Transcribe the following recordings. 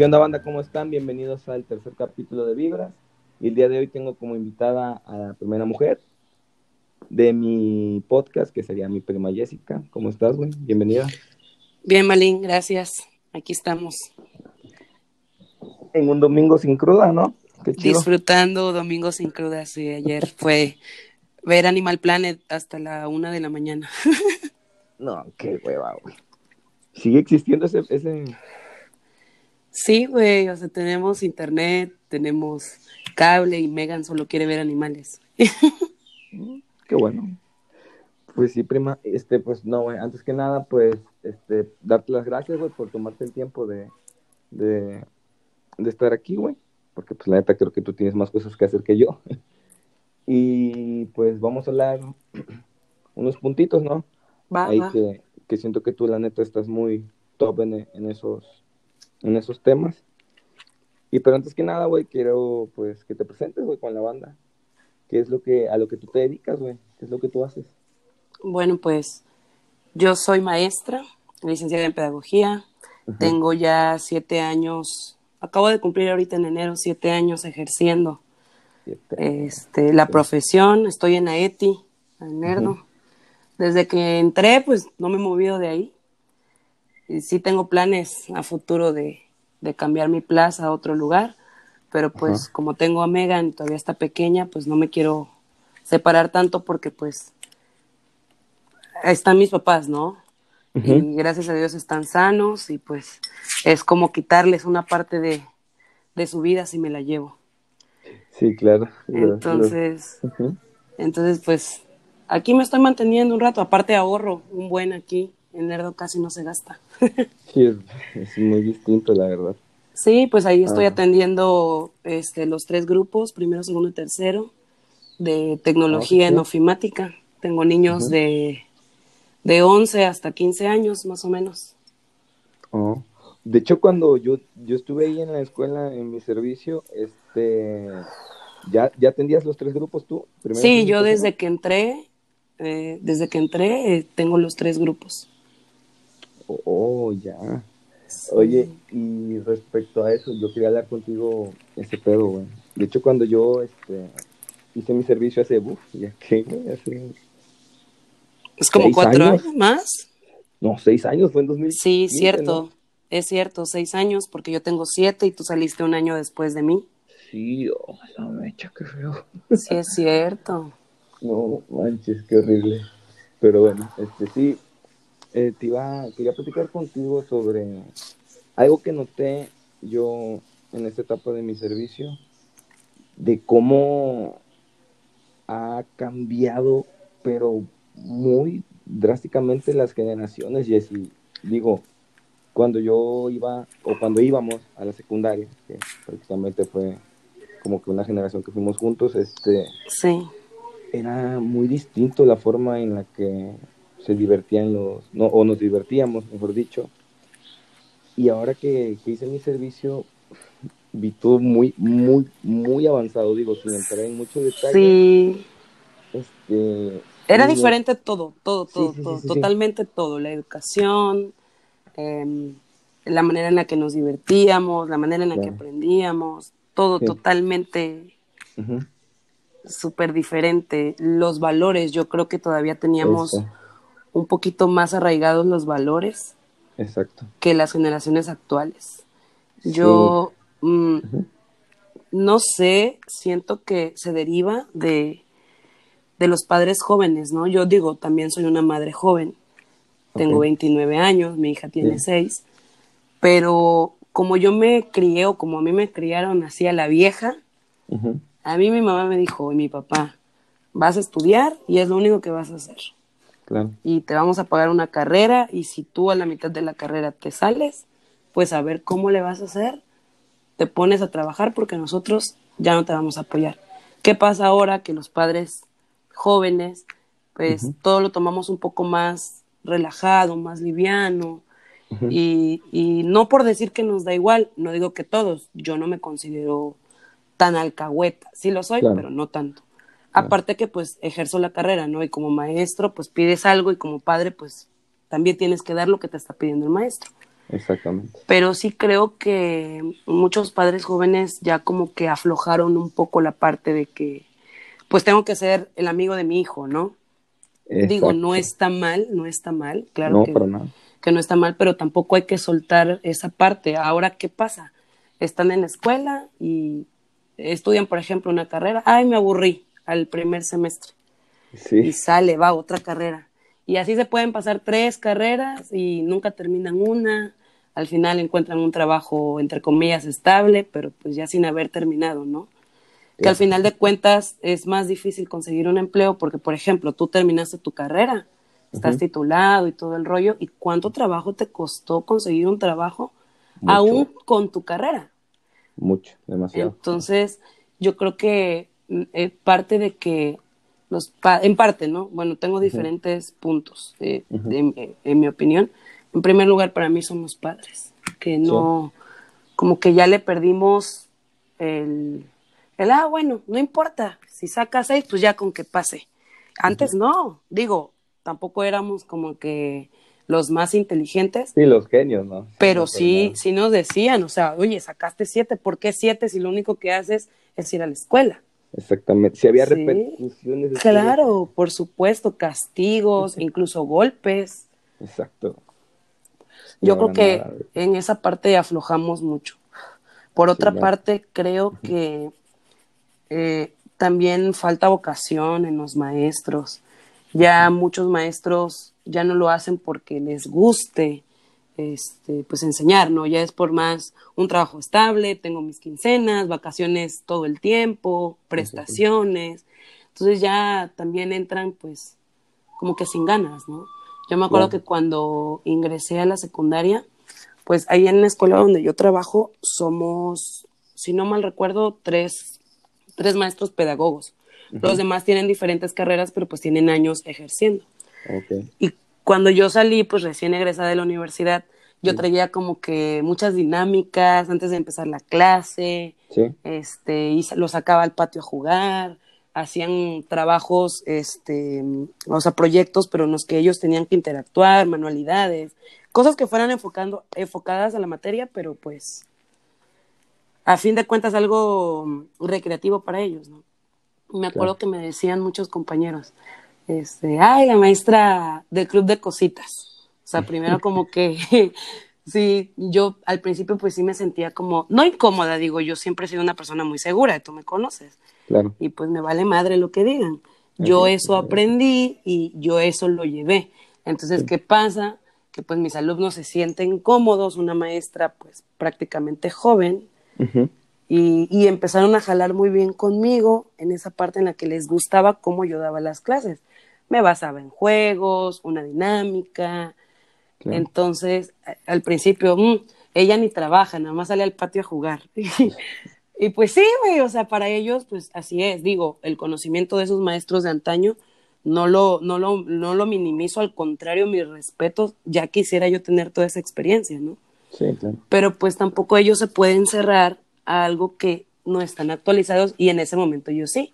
¿Qué onda banda? ¿Cómo están? Bienvenidos al tercer capítulo de Vibras. Y el día de hoy tengo como invitada a la primera mujer de mi podcast, que sería mi prima Jessica. ¿Cómo estás, güey? Bienvenida. Bien, Malín, gracias. Aquí estamos. En un domingo sin cruda, ¿no? Qué chido. Disfrutando domingo sin cruda, sí. Ayer fue ver Animal Planet hasta la una de la mañana. no, qué hueva, güey. ¿Sigue existiendo ese, ese... Sí, güey, o sea, tenemos internet, tenemos cable y Megan solo quiere ver animales. Qué bueno. Pues sí, prima, este, pues no, güey, antes que nada, pues, este, darte las gracias, güey, por tomarte el tiempo de, de, de estar aquí, güey, porque pues la neta creo que tú tienes más cosas que hacer que yo. y pues vamos a hablar unos puntitos, ¿no? Va, Ahí va. Que, que siento que tú, la neta, estás muy top en, en esos, en esos temas. Y pero antes que nada, güey, quiero, pues, que te presentes, güey, con la banda. ¿Qué es lo que, a lo que tú te dedicas, güey? ¿Qué es lo que tú haces? Bueno, pues yo soy maestra, licenciada en pedagogía. Tengo ya siete años, acabo de cumplir ahorita en enero siete años ejerciendo Siete. este, la profesión. Estoy en AETI, en Nerdo. Desde que entré, pues no me he movido de ahí. Sí tengo planes a futuro de, de cambiar mi plaza a otro lugar, pero pues Ajá. como tengo a Megan y todavía está pequeña, pues no me quiero separar tanto porque pues están mis papás, ¿no? Y gracias a Dios están sanos y pues es como quitarles una parte de, de su vida si me la llevo. Sí, claro. Entonces, entonces pues aquí me estoy manteniendo un rato, aparte ahorro un buen aquí, en Nerdo casi no se gasta. Sí, es, es muy distinto, la verdad. Sí, pues ahí estoy Ajá. atendiendo este, los tres grupos, primero, segundo y tercero, de tecnología Ah, en ofimática. Tengo niños de, de 11 hasta 15 años, más o menos. Oh. De hecho, cuando yo, yo estuve ahí en la escuela, en mi servicio, este, ¿ya, ya atendías los tres grupos tú? Primero, Sí, yo desde que entré, eh, desde que entré, eh, tengo los tres grupos. Oh, ya. Oye, y respecto a eso, yo quería hablar contigo ese pedo, güey. De hecho, cuando yo este, hice mi servicio hace, uf, ya que, hace, Es como ¿Seis cuatro años? años más. no, seis años, fue en 2000. Sí, cierto. Es cierto, seis años, porque yo tengo siete y tú saliste un año después de mí. Sí, oh, la mecha, qué feo. Sí, es cierto. No manches, qué horrible. Pero bueno, este sí, eh, te iba, quería platicar contigo sobre algo que noté yo en esta etapa de mi servicio, de cómo ha cambiado, pero muy drásticamente las generaciones, Jessy. Digo, cuando yo iba, o cuando íbamos a la secundaria, que prácticamente fue como que una generación que fuimos juntos, este, Sí. era muy distinto la forma en la que se divertían los, no, o nos divertíamos, mejor dicho. Y ahora que, que hice mi servicio, vi todo muy, muy, muy avanzado, digo, sin entrar en mucho detalle. Sí. Este, Era digo, diferente todo, todo, todo, sí, sí, todo, sí, totalmente todo. La educación, em, la manera en la que nos divertíamos, la manera en la que aprendíamos, todo totalmente ujú, súper diferente. Los valores, yo creo que todavía teníamos eso, un poquito más arraigados los valores exacto. que las generaciones actuales. Yo mm, no sé, siento que se deriva de, de los padres jóvenes, ¿no? Yo digo, también soy una madre joven, tengo Ok. 29 años, mi hija tiene Sí. 6, pero como yo me crié o como a mí me criaron así a la vieja, a mí mi mamá me dijo, y mi papá, vas a estudiar y es lo único que vas a hacer. Claro, Y te vamos a pagar una carrera y si tú a la mitad de la carrera te sales, pues a ver cómo le vas a hacer, te pones a trabajar porque nosotros ya no te vamos a apoyar. ¿Qué pasa ahora que los padres jóvenes, pues todo lo tomamos un poco más relajado, más liviano? Y, y no por decir que nos da igual, no digo que todos, yo no me considero tan alcahueta, sí lo soy, Claro. pero no tanto. Aparte que pues ejerzo la carrera, ¿no? Y como maestro pues pides algo y como padre pues también tienes que dar lo que te está pidiendo el maestro. Exactamente. Pero sí creo que muchos padres jóvenes ya como que aflojaron un poco la parte de que, pues tengo que ser el amigo de mi hijo, ¿no? Digo, no está mal, no está mal, claro que, que no está mal, pero tampoco hay que soltar esa parte. Ahora, ¿qué pasa? Están en la escuela y estudian, por ejemplo, una carrera, ay, me aburrí al primer semestre. Y sale, va otra carrera. Y así se pueden pasar tres carreras y nunca terminan una. Al final encuentran un trabajo, entre comillas, estable, pero pues ya sin haber terminado, ¿no? Que al final de cuentas es más difícil conseguir un empleo porque, por ejemplo, tú terminaste tu carrera, estás titulado y todo el rollo, ¿y cuánto trabajo te costó conseguir un trabajo aún con tu carrera? Mucho, demasiado. Entonces, yo creo que eh, parte de que los en parte, ¿no? Bueno, tengo diferentes puntos, eh, en mi opinión. En primer lugar, para mí son los padres, que no, como que ya le perdimos el, el, ah, bueno, no importa, si saca seis, pues ya con que pase. Antes no, digo, tampoco éramos como que los más inteligentes. Sí, los genios, ¿no? Pero sí, sí nos decían, o sea, oye, sacaste siete, ¿por qué siete si lo único que haces es ir a la escuela? Exactamente, si había repercusiones. Claro, por supuesto, castigos, incluso golpes. Exacto. Yo creo que en esa parte aflojamos mucho. Por otra parte, creo que eh, también falta vocación en los maestros. Ya muchos maestros ya no lo hacen porque les guste este, pues enseñar, ¿no? Ya es por más un trabajo estable, tengo mis quincenas, vacaciones todo el tiempo, prestaciones. Entonces ya también entran pues como que sin ganas, ¿no? Yo me acuerdo que cuando ingresé a la secundaria, pues ahí en la escuela donde yo trabajo somos, si no mal recuerdo, tres, tres maestros pedagogos. Los demás tienen diferentes carreras, pero pues tienen años ejerciendo. Y cuando yo salí, pues recién egresada de la universidad, yo traía como que muchas dinámicas antes de empezar la clase, este, y lo sacaba al patio a jugar, hacían trabajos, este, o sea, proyectos, pero en los que ellos tenían que interactuar, manualidades, cosas que fueran enfocando, enfocadas a la materia, pero pues, a fin de cuentas, algo recreativo para ellos, ¿no? Me acuerdo que me decían muchos compañeros, este, ay, la maestra del club de cositas. O sea, primero como que, sí, yo al principio pues sí me sentía como, no incómoda, digo, yo siempre he sido una persona muy segura, tú me conoces. Claro. Y pues me vale madre lo que digan. Yo eso aprendí y yo eso lo llevé. Entonces, ¿qué pasa? Que pues mis alumnos se sienten cómodos, una maestra pues prácticamente joven, y, y, empezaron a jalar muy bien conmigo en esa parte en la que les gustaba cómo yo daba las clases me basaba en juegos, una dinámica. Entonces, al principio, mm, ella ni trabaja, nada más sale al patio a jugar. y pues sí, güey, o sea, para ellos, pues así es. Digo, el conocimiento de esos maestros de antaño no lo, no lo, no lo minimizo, al contrario, mi respeto, ya quisiera yo tener toda esa experiencia, ¿no? Sí, claro. Pero pues tampoco ellos se pueden cerrar a algo que no están actualizados y en ese momento yo sí.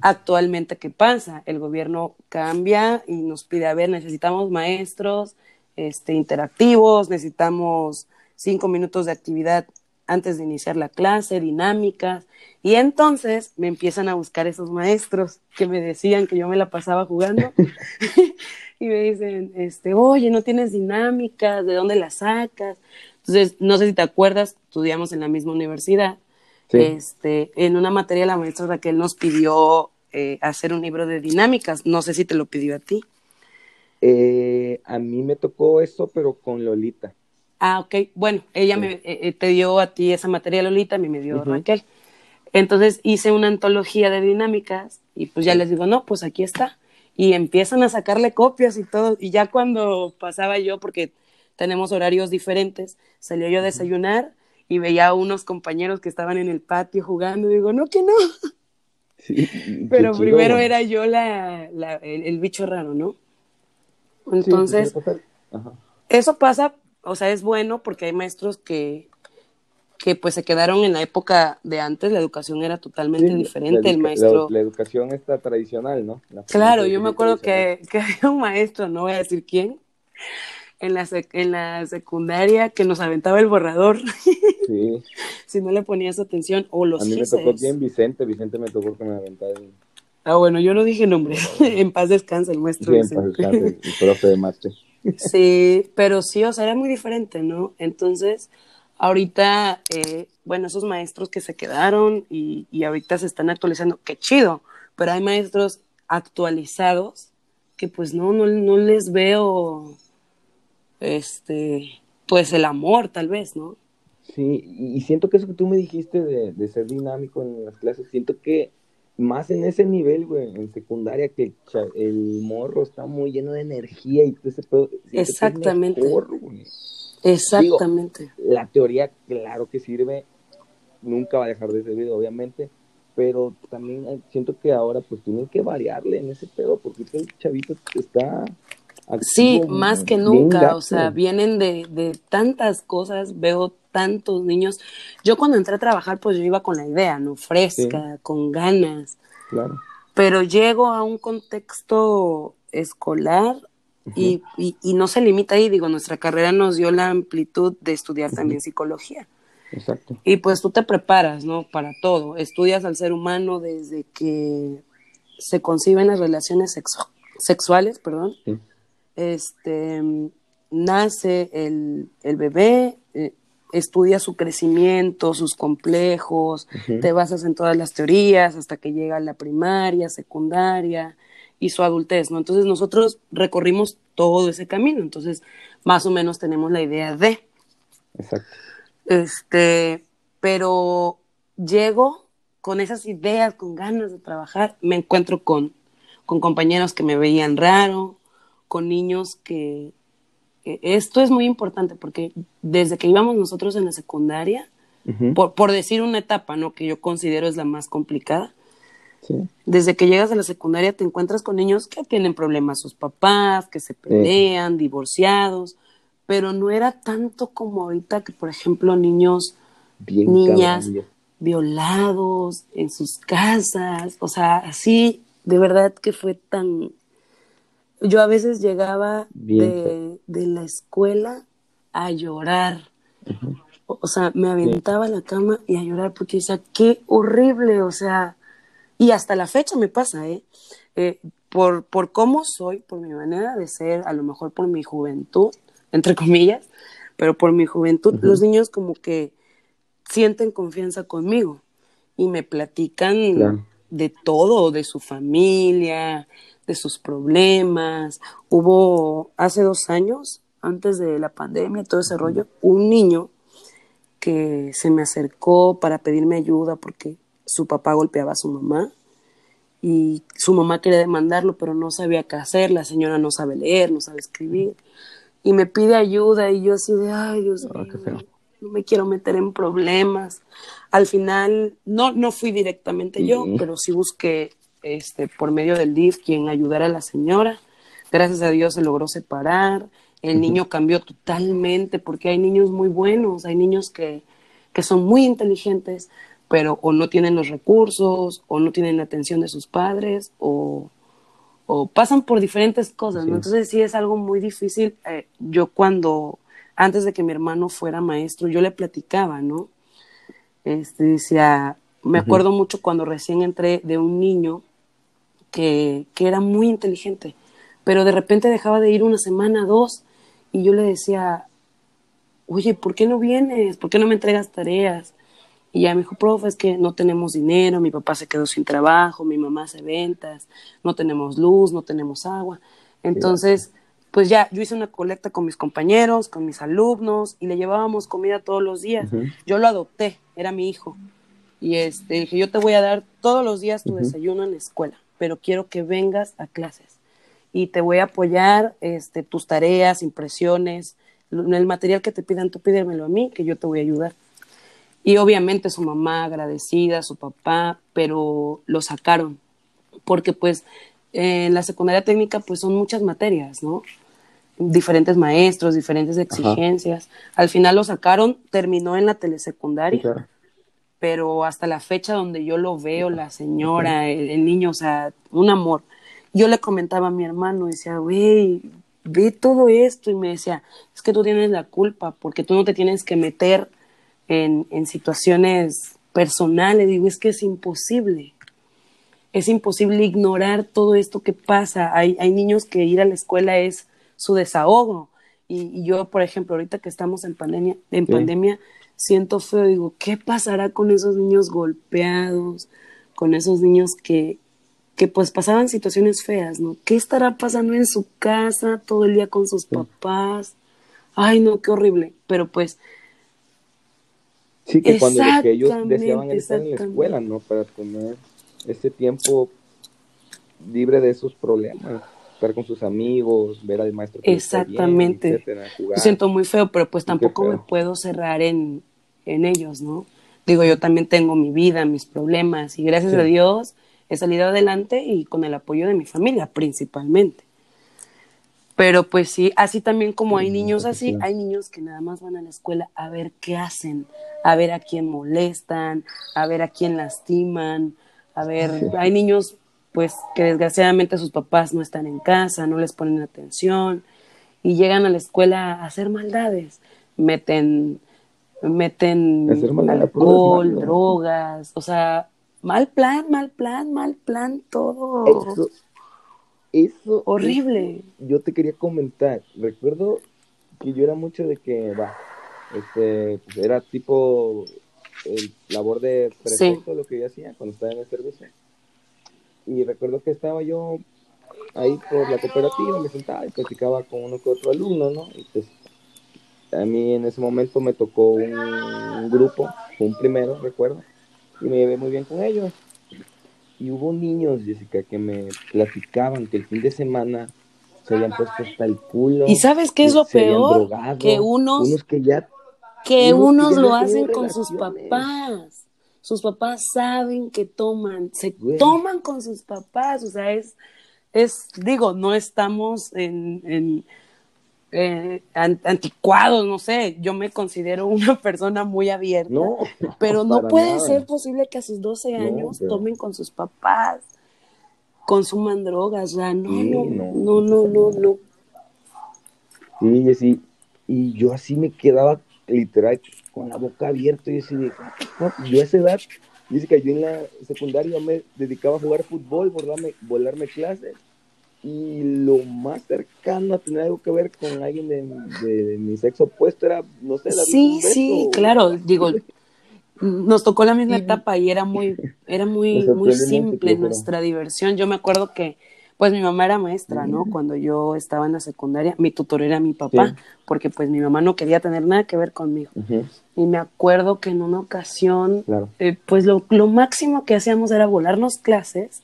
Actualmente, ¿qué pasa? El gobierno cambia y nos pide, a ver, necesitamos maestros este, interactivos, necesitamos cinco minutos de actividad antes de iniciar la clase, dinámicas, y entonces me empiezan a buscar esos maestros que me decían que yo me la pasaba jugando. Y me dicen, este, oye, no tienes dinámicas, ¿de dónde las sacas? Entonces, no sé si te acuerdas, estudiamos en la misma universidad este, en una materia la maestra Raquel nos pidió eh, hacer un libro de dinámicas. No sé si te lo pidió a ti. Eh, a mí me tocó eso, pero con Lolita. Ah, ok. Bueno, ella me, eh, te dio a ti esa materia Lolita, a mí me dio Raquel. Entonces hice una antología de dinámicas y pues ya les digo, no, pues aquí está. Y empiezan a sacarle copias y todo. Y ya cuando pasaba yo, porque tenemos horarios diferentes, salió yo a desayunar y veía a unos compañeros que estaban en el patio jugando y digo, no, que no. Pero primero era yo la, el, bicho raro, ¿no? Entonces, eso pasa, o sea, es bueno porque hay maestros que, que pues se quedaron en la época de antes, la educación era totalmente diferente, el maestro... La, educación está tradicional, ¿no? claro, yo me acuerdo que, que había un maestro, no voy a decir quién, en la, en la secundaria que nos aventaba el borrador. Sí. si no le ponías atención. O los A mí me tocó bien Vicente. Vicente me tocó que me aventara Ah, bueno, yo no dije nombre. en paz descanse el maestro. Sí, en paz descanse, el profe de mate. sí, pero sí, o sea, era muy diferente, ¿no? Entonces, ahorita, eh, bueno, esos maestros que se quedaron y, y ahorita se están actualizando, qué chido, pero hay maestros actualizados que pues no, no, no les veo, este, pues el amor tal vez, ¿no? Sí, y siento que eso que tú me dijiste de, de ser dinámico en las clases, siento que más en ese nivel, güey, en secundaria, que el morro está muy lleno de energía y ese pedo. Exactamente. Exactamente. la teoría, claro que sirve, nunca va a dejar de servir, obviamente, pero también siento que ahora pues tienen que variarle en ese pedo, porque el chavito está... sí, más que nunca, o sea, vienen de, de tantas cosas, veo tantos niños. Yo cuando entré a trabajar, pues yo iba con la idea, ¿no? Fresca, con ganas. Claro. Pero llego a un contexto escolar y, y, no se limita ahí, digo, nuestra carrera nos dio la amplitud de estudiar también psicología. Exacto. Y pues tú te preparas, ¿no? Para todo. Estudias al ser humano desde que se conciben las relaciones sexuales, perdón. Este, nace el, el bebé, eh, estudia su crecimiento, sus complejos, te basas en todas las teorías hasta que llega a la primaria, secundaria y su adultez, ¿no? Entonces nosotros recorrimos todo ese camino, entonces más o menos tenemos la idea de. Exacto. Este, pero llego con esas ideas, con ganas de trabajar, me encuentro con, con compañeros que me veían raro, con niños que, esto es muy importante porque desde que íbamos nosotros en la secundaria, por, por, decir una etapa, ¿no? Que yo considero es la más complicada. Desde que llegas a la secundaria te encuentras con niños que tienen problemas sus papás, que se pelean, divorciados, pero no era tanto como ahorita que, por ejemplo, niños, niñas violados en sus casas, o sea, así, de verdad que fue tan, yo a veces llegaba de, la escuela a llorar. O sea, me aventaba a la cama y a llorar porque decía, qué horrible, o sea, y hasta la fecha me pasa, ¿eh? eh por, por cómo soy, por mi manera de ser, a lo mejor por mi juventud, entre comillas, pero por mi juventud, los niños como que sienten confianza conmigo y me platican de todo, de su familia, de sus problemas. Hubo hace dos años, antes de la pandemia, todo ese rollo, un niño que se me acercó para pedirme ayuda porque su papá golpeaba a su mamá y su mamá quería demandarlo, pero no sabía qué hacer, la señora no sabe leer, no sabe escribir, y me pide ayuda y yo así de, ay Dios ah, mío, no me quiero meter en problemas. Al final, no, no fui directamente yo, pero sí busqué este, por medio del DIF quien ayudara a la señora. Gracias a Dios se logró separar. El niño cambió totalmente porque hay niños muy buenos, hay niños que, que son muy inteligentes, pero o no tienen los recursos, o no tienen la atención de sus padres, o, o pasan por diferentes cosas, Entonces sí es algo muy difícil. Eh, yo cuando, antes de que mi hermano fuera maestro, yo le platicaba, ¿no? Este, decía, me acuerdo mucho cuando recién entré de un niño que, que era muy inteligente, pero de repente dejaba de ir una semana, dos, y yo le decía, oye, ¿por qué no vienes? ¿Por qué no me entregas tareas? Y ya me dijo, profe, es que no tenemos dinero, mi papá se quedó sin trabajo, mi mamá hace ventas, no tenemos luz, no tenemos agua. Entonces, pues ya, yo hice una colecta con mis compañeros, con mis alumnos, y le llevábamos comida todos los días. Yo lo adopté, era mi hijo. Y este, dije, yo te voy a dar todos los días tu desayuno en la escuela pero quiero que vengas a clases y te voy a apoyar este, tus tareas, impresiones, el material que te pidan, tú pídemelo a mí, que yo te voy a ayudar. Y obviamente su mamá agradecida, su papá, pero lo sacaron, porque pues en la secundaria técnica pues son muchas materias, ¿no? Diferentes maestros, diferentes exigencias. Al final lo sacaron, terminó en la telesecundaria pero hasta la fecha donde yo lo veo, la señora, el, niño, o sea, un amor. Yo le comentaba a mi hermano, decía, güey, ve todo esto y me decía, es que tú tienes la culpa porque tú no te tienes que meter en, en situaciones personales. Digo, es que es imposible. Es imposible ignorar todo esto que pasa. Hay, hay niños que ir a la escuela es su desahogo. Y, yo, por ejemplo, ahorita que estamos en pandemia, en pandemia, siento feo, digo, ¿qué pasará con esos niños golpeados, con esos niños que, que pues pasaban situaciones feas, ¿no? ¿Qué estará pasando en su casa todo el día con sus papás? Ay, no, qué horrible. Pero pues... Sí, que cuando que ellos deseaban estar en la escuela, ¿no? Para tener ese tiempo libre de esos problemas estar con sus amigos, ver al maestro. Exactamente. Bien, siento muy feo, pero pues tampoco me puedo cerrar en, en, ellos, ¿no? Digo, yo también tengo mi vida, mis problemas, y gracias a Dios he salido adelante y con el apoyo de mi familia principalmente. Pero pues sí, así también como hay niños así, hay niños que nada más van a la escuela a ver qué hacen, a ver a quién molestan, a ver a quién lastiman, a ver, hay niños pues que desgraciadamente sus papás no están en casa, no les ponen atención y llegan a la escuela a hacer maldades, meten meten alcohol, drogas, o sea, mal plan, mal plan, mal plan, todo. Eso, eso horrible. yo te quería comentar, recuerdo que yo era mucho de que va, este, pues era tipo el labor de prefecto lo que yo hacía cuando estaba en el servicio y recuerdo que estaba yo ahí por la cooperativa, me sentaba y platicaba con uno que otro alumno, ¿no? Y pues a mí en ese momento me tocó un, grupo, un primero, recuerdo, y me llevé muy bien con ellos. Y hubo niños, Jessica, que me platicaban que el fin de semana se habían puesto hasta el culo. ¿Y sabes qué es lo peor? que unos, unos que ya que unos, lo hacen con sus papás sus papás saben que toman, se toman con sus papás, o sea, es, es digo, no estamos en, en eh, anticuados, no sé, yo me considero una persona muy abierta, pero no puede ser posible que a sus 12 años tomen con sus papás, consuman drogas, o sea, no, no, no, no, no, no. Sí, sí, y yo así me quedaba literal con la boca abierta y así de, yo a esa edad, dice que yo en la secundaria me dedicaba a jugar fútbol, volarme, volarme clases y lo más cercano a tener algo que ver con alguien de, mi sexo opuesto era, no sé, la Sí, sí, claro, digo, nos tocó la misma etapa y era muy, era muy, muy simple nuestra diversión. Yo me acuerdo que pues mi mamá era maestra, ¿no? Cuando yo estaba en la secundaria, mi tutor era mi papá, porque pues mi mamá no quería tener nada que ver conmigo. Y me acuerdo que en una ocasión, eh, pues lo, máximo que hacíamos era volarnos clases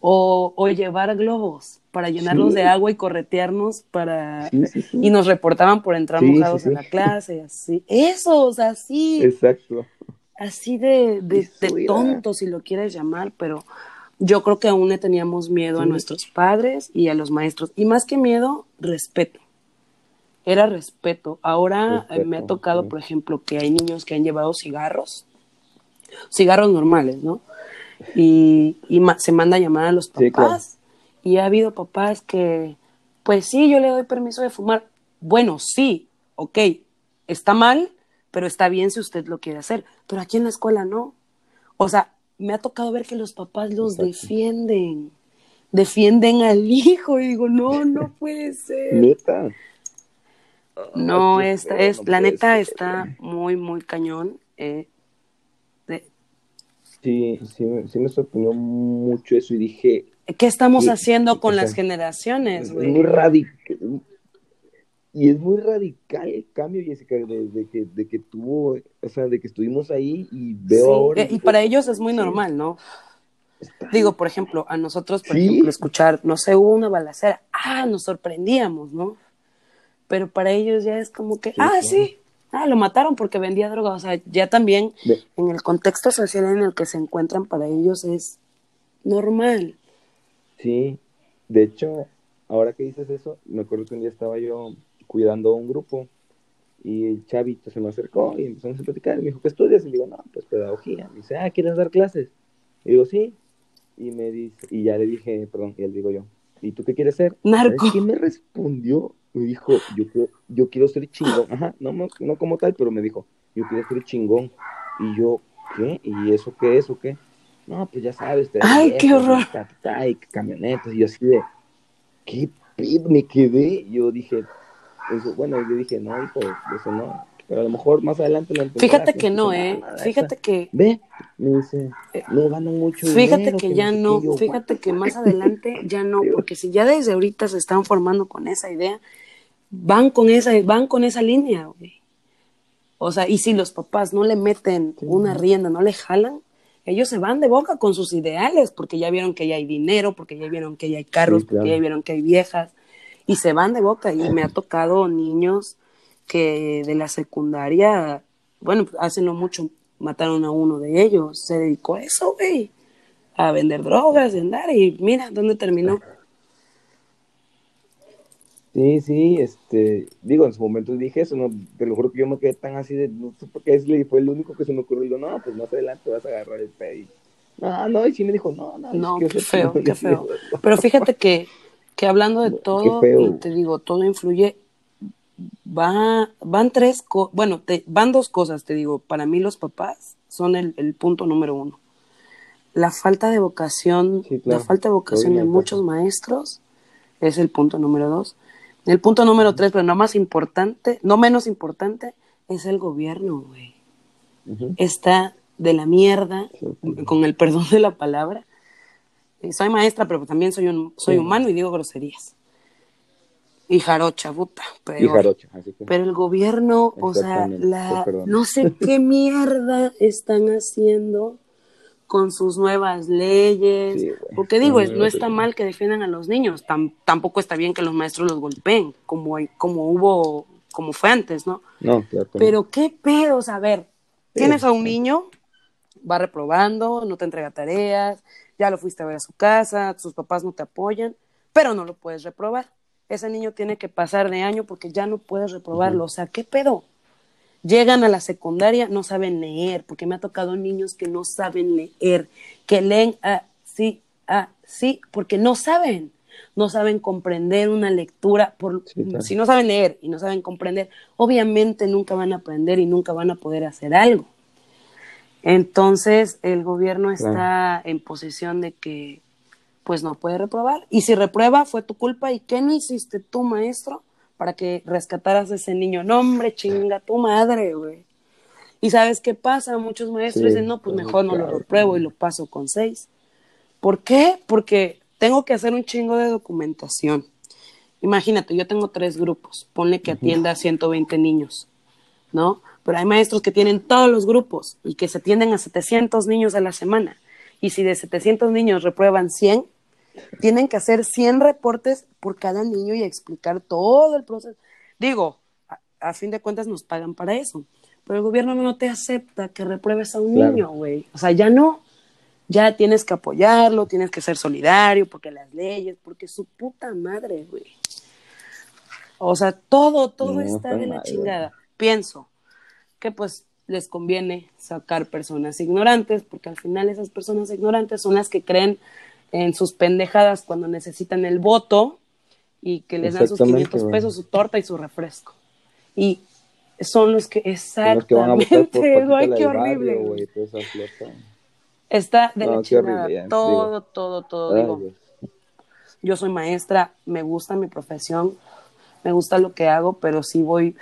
o, llevar globos para llenarlos de agua y corretearnos para... y nos reportaban por entrar mojados en la clase, así. Eso, o sea. Exacto. Así de, de, de tonto, si lo quieres llamar, pero yo creo que aún le teníamos miedo a nuestros padres y a los maestros. Y más que miedo, respeto. Era respeto. Ahora eh, me ha tocado, por ejemplo, que hay niños que han llevado cigarros, cigarros normales, ¿no? Y, se manda a llamar a los papás. Y ha habido papás que, pues sí, yo le doy permiso de fumar. Bueno, sí, ok, está mal, pero está bien si usted lo quiere hacer. Pero aquí en la escuela no. O sea, me ha tocado ver que los papás los defienden, defienden al hijo y digo, no, no puede ser. Neta. No, esta es, la neta está muy, muy cañón. Eh, sí, sí, sí me sorprendió mucho eso y dije... ¿Qué estamos haciendo con las generaciones, güey? Muy radical, y es muy radical el cambio, Jessica, de, que, de que tuvo, o sea, de que estuvimos ahí y veo ahora. Y, para ellos es muy normal, ¿no? Digo, por ejemplo, a nosotros, por ejemplo, escuchar, no sé, hubo una balacera, ah, nos sorprendíamos, ¿no? Pero para ellos ya es como que, ah, sí, ah, lo mataron porque vendía droga, o sea, ya también en el contexto social en el que se encuentran, para ellos es normal. Sí, de hecho, ahora que dices eso, me acuerdo que un día estaba yo cuidando a un grupo y el chavito se me acercó y empezamos a platicar y me dijo, ¿qué estudias? Y le digo, no, pues pedagogía. Me dice, ah, ¿quieres dar clases? Y digo, sí. Y me dice, y ya le dije, perdón, y él digo yo, ¿y tú qué quieres ser? Narco. ¿Sabes qué me respondió? Me dijo, yo quiero, yo quiero ser chingón. Ajá, no, no, no como tal, pero me dijo, yo quiero ser chingón. Y yo, ¿qué? ¿Y eso qué es o qué? No, pues ya sabes. Te Ay, qué horror. Y camionetas. Y yo así de, ¿qué pedo? Me quedé. Yo dije, eso, bueno, yo dije, no, hijo, eso no. Pero a lo mejor más adelante lo Fíjate que no, entonces, ¿eh? esa- Fíjate que Ve, me dice, no ganan mucho Fíjate dinero, que ya no, qué". Yo, fíjate que más adelante ya no, porque si ya desde ahorita se están formando con esa idea, van con esa, van con esa línea, güey. O sea, y si los papás no le meten una rienda, no le jalan, ellos se van de boca con sus ideales, porque ya vieron que ya hay dinero, porque ya vieron que ya hay carros, Sí, claro. porque ya vieron que hay viejas, y se van de boca. Y me ha tocado niños que de la secundaria, bueno, hace no mucho mataron a uno de ellos, se dedicó a eso, güey, a vender drogas, a andar, y mira dónde terminó. Sí, sí, este, digo, en su momento dije eso, no, te lo juro que yo me quedé tan así de, no sé por qué, es, fue el único que se me ocurrió, y digo, no, pues más adelante vas a agarrar el pedo, y, no, no, y sí me dijo, no, no, No, es que qué yo feo, qué feo. Pero fíjate que, que hablando de No, todo, te digo, todo influye, va, van tres, co- bueno, te- van dos cosas, te digo, para mí los papás son el, el punto número uno. La falta de vocación, Sí, claro. la falta de vocación de muchos maestros es el punto número dos. El punto número tres, pero no más importante, no menos importante, es el gobierno, güey. Está de la mierda, con el perdón de la palabra. Eh, Soy maestra, pero también soy, un, soy Sí. humano y digo groserías. Y jarocha, puta. Peor. y jarocho, así que, Pero el gobierno, o sea, la, no sé qué mierda están haciendo con sus nuevas leyes. Sí. Porque digo, es- Muy no está mal que defiendan a los niños, tam- tampoco está bien que los maestros los golpeen, como, como hubo, como fue antes, ¿no? no, claro no. Pero qué pedos, a ver, tienes a un niño, va reprobando, no te entrega tareas, ya lo fuiste a ver a su casa, sus papás no te apoyan, pero no lo puedes reprobar. Ese niño tiene que pasar de año porque ya no puedes reprobarlo. O sea, ¿qué pedo? Llegan a la secundaria, no saben leer, porque me ha tocado niños que no saben leer, que leen así, así, porque no saben, no saben comprender una lectura. Por, Sí, claro. Si no saben leer y no saben comprender, obviamente nunca van a aprender y nunca van a poder hacer algo. Entonces, el gobierno está en posición de que, pues no puede reprobar. Y si reprueba, fue tu culpa. ¿Y qué no hiciste tú, maestro, para que rescataras a ese niño? No, hombre, chinga tu madre, güey. ¿Y sabes qué pasa? Muchos maestros Sí, dicen, no, pues pues, mejor no lo repruebo y lo paso con seis. ¿Por qué? Porque tengo que hacer un chingo de documentación. Imagínate, yo tengo tres grupos. Ponle que atienda a 120 niños, ¿no? Pero hay maestros que tienen todos los grupos y que se atienden a 700 niños a la semana. Y si de 700 niños reprueban 100, tienen que hacer 100 reportes por cada niño y explicar todo el proceso. Digo, a, a fin de cuentas nos pagan para eso. Pero el gobierno no te acepta que repruebes a un Claro. niño, güey. O sea, ya no. Ya tienes que apoyarlo, tienes que ser solidario, porque las leyes, porque su puta madre, güey. O sea, todo, todo No, está de la chingada. Pienso que pues les conviene sacar personas ignorantes, porque al final esas personas ignorantes son las que creen en sus pendejadas cuando necesitan el voto y que les dan sus Exactamente, 500 güey. pesos, su torta y su refresco. Y son los que exactamente, güey, qué horrible. Está de No, la chingada. horrible, todo, digo. todo, todo, Ay, digo. Yo soy maestra, me gusta mi profesión, me gusta lo que hago, pero sí voy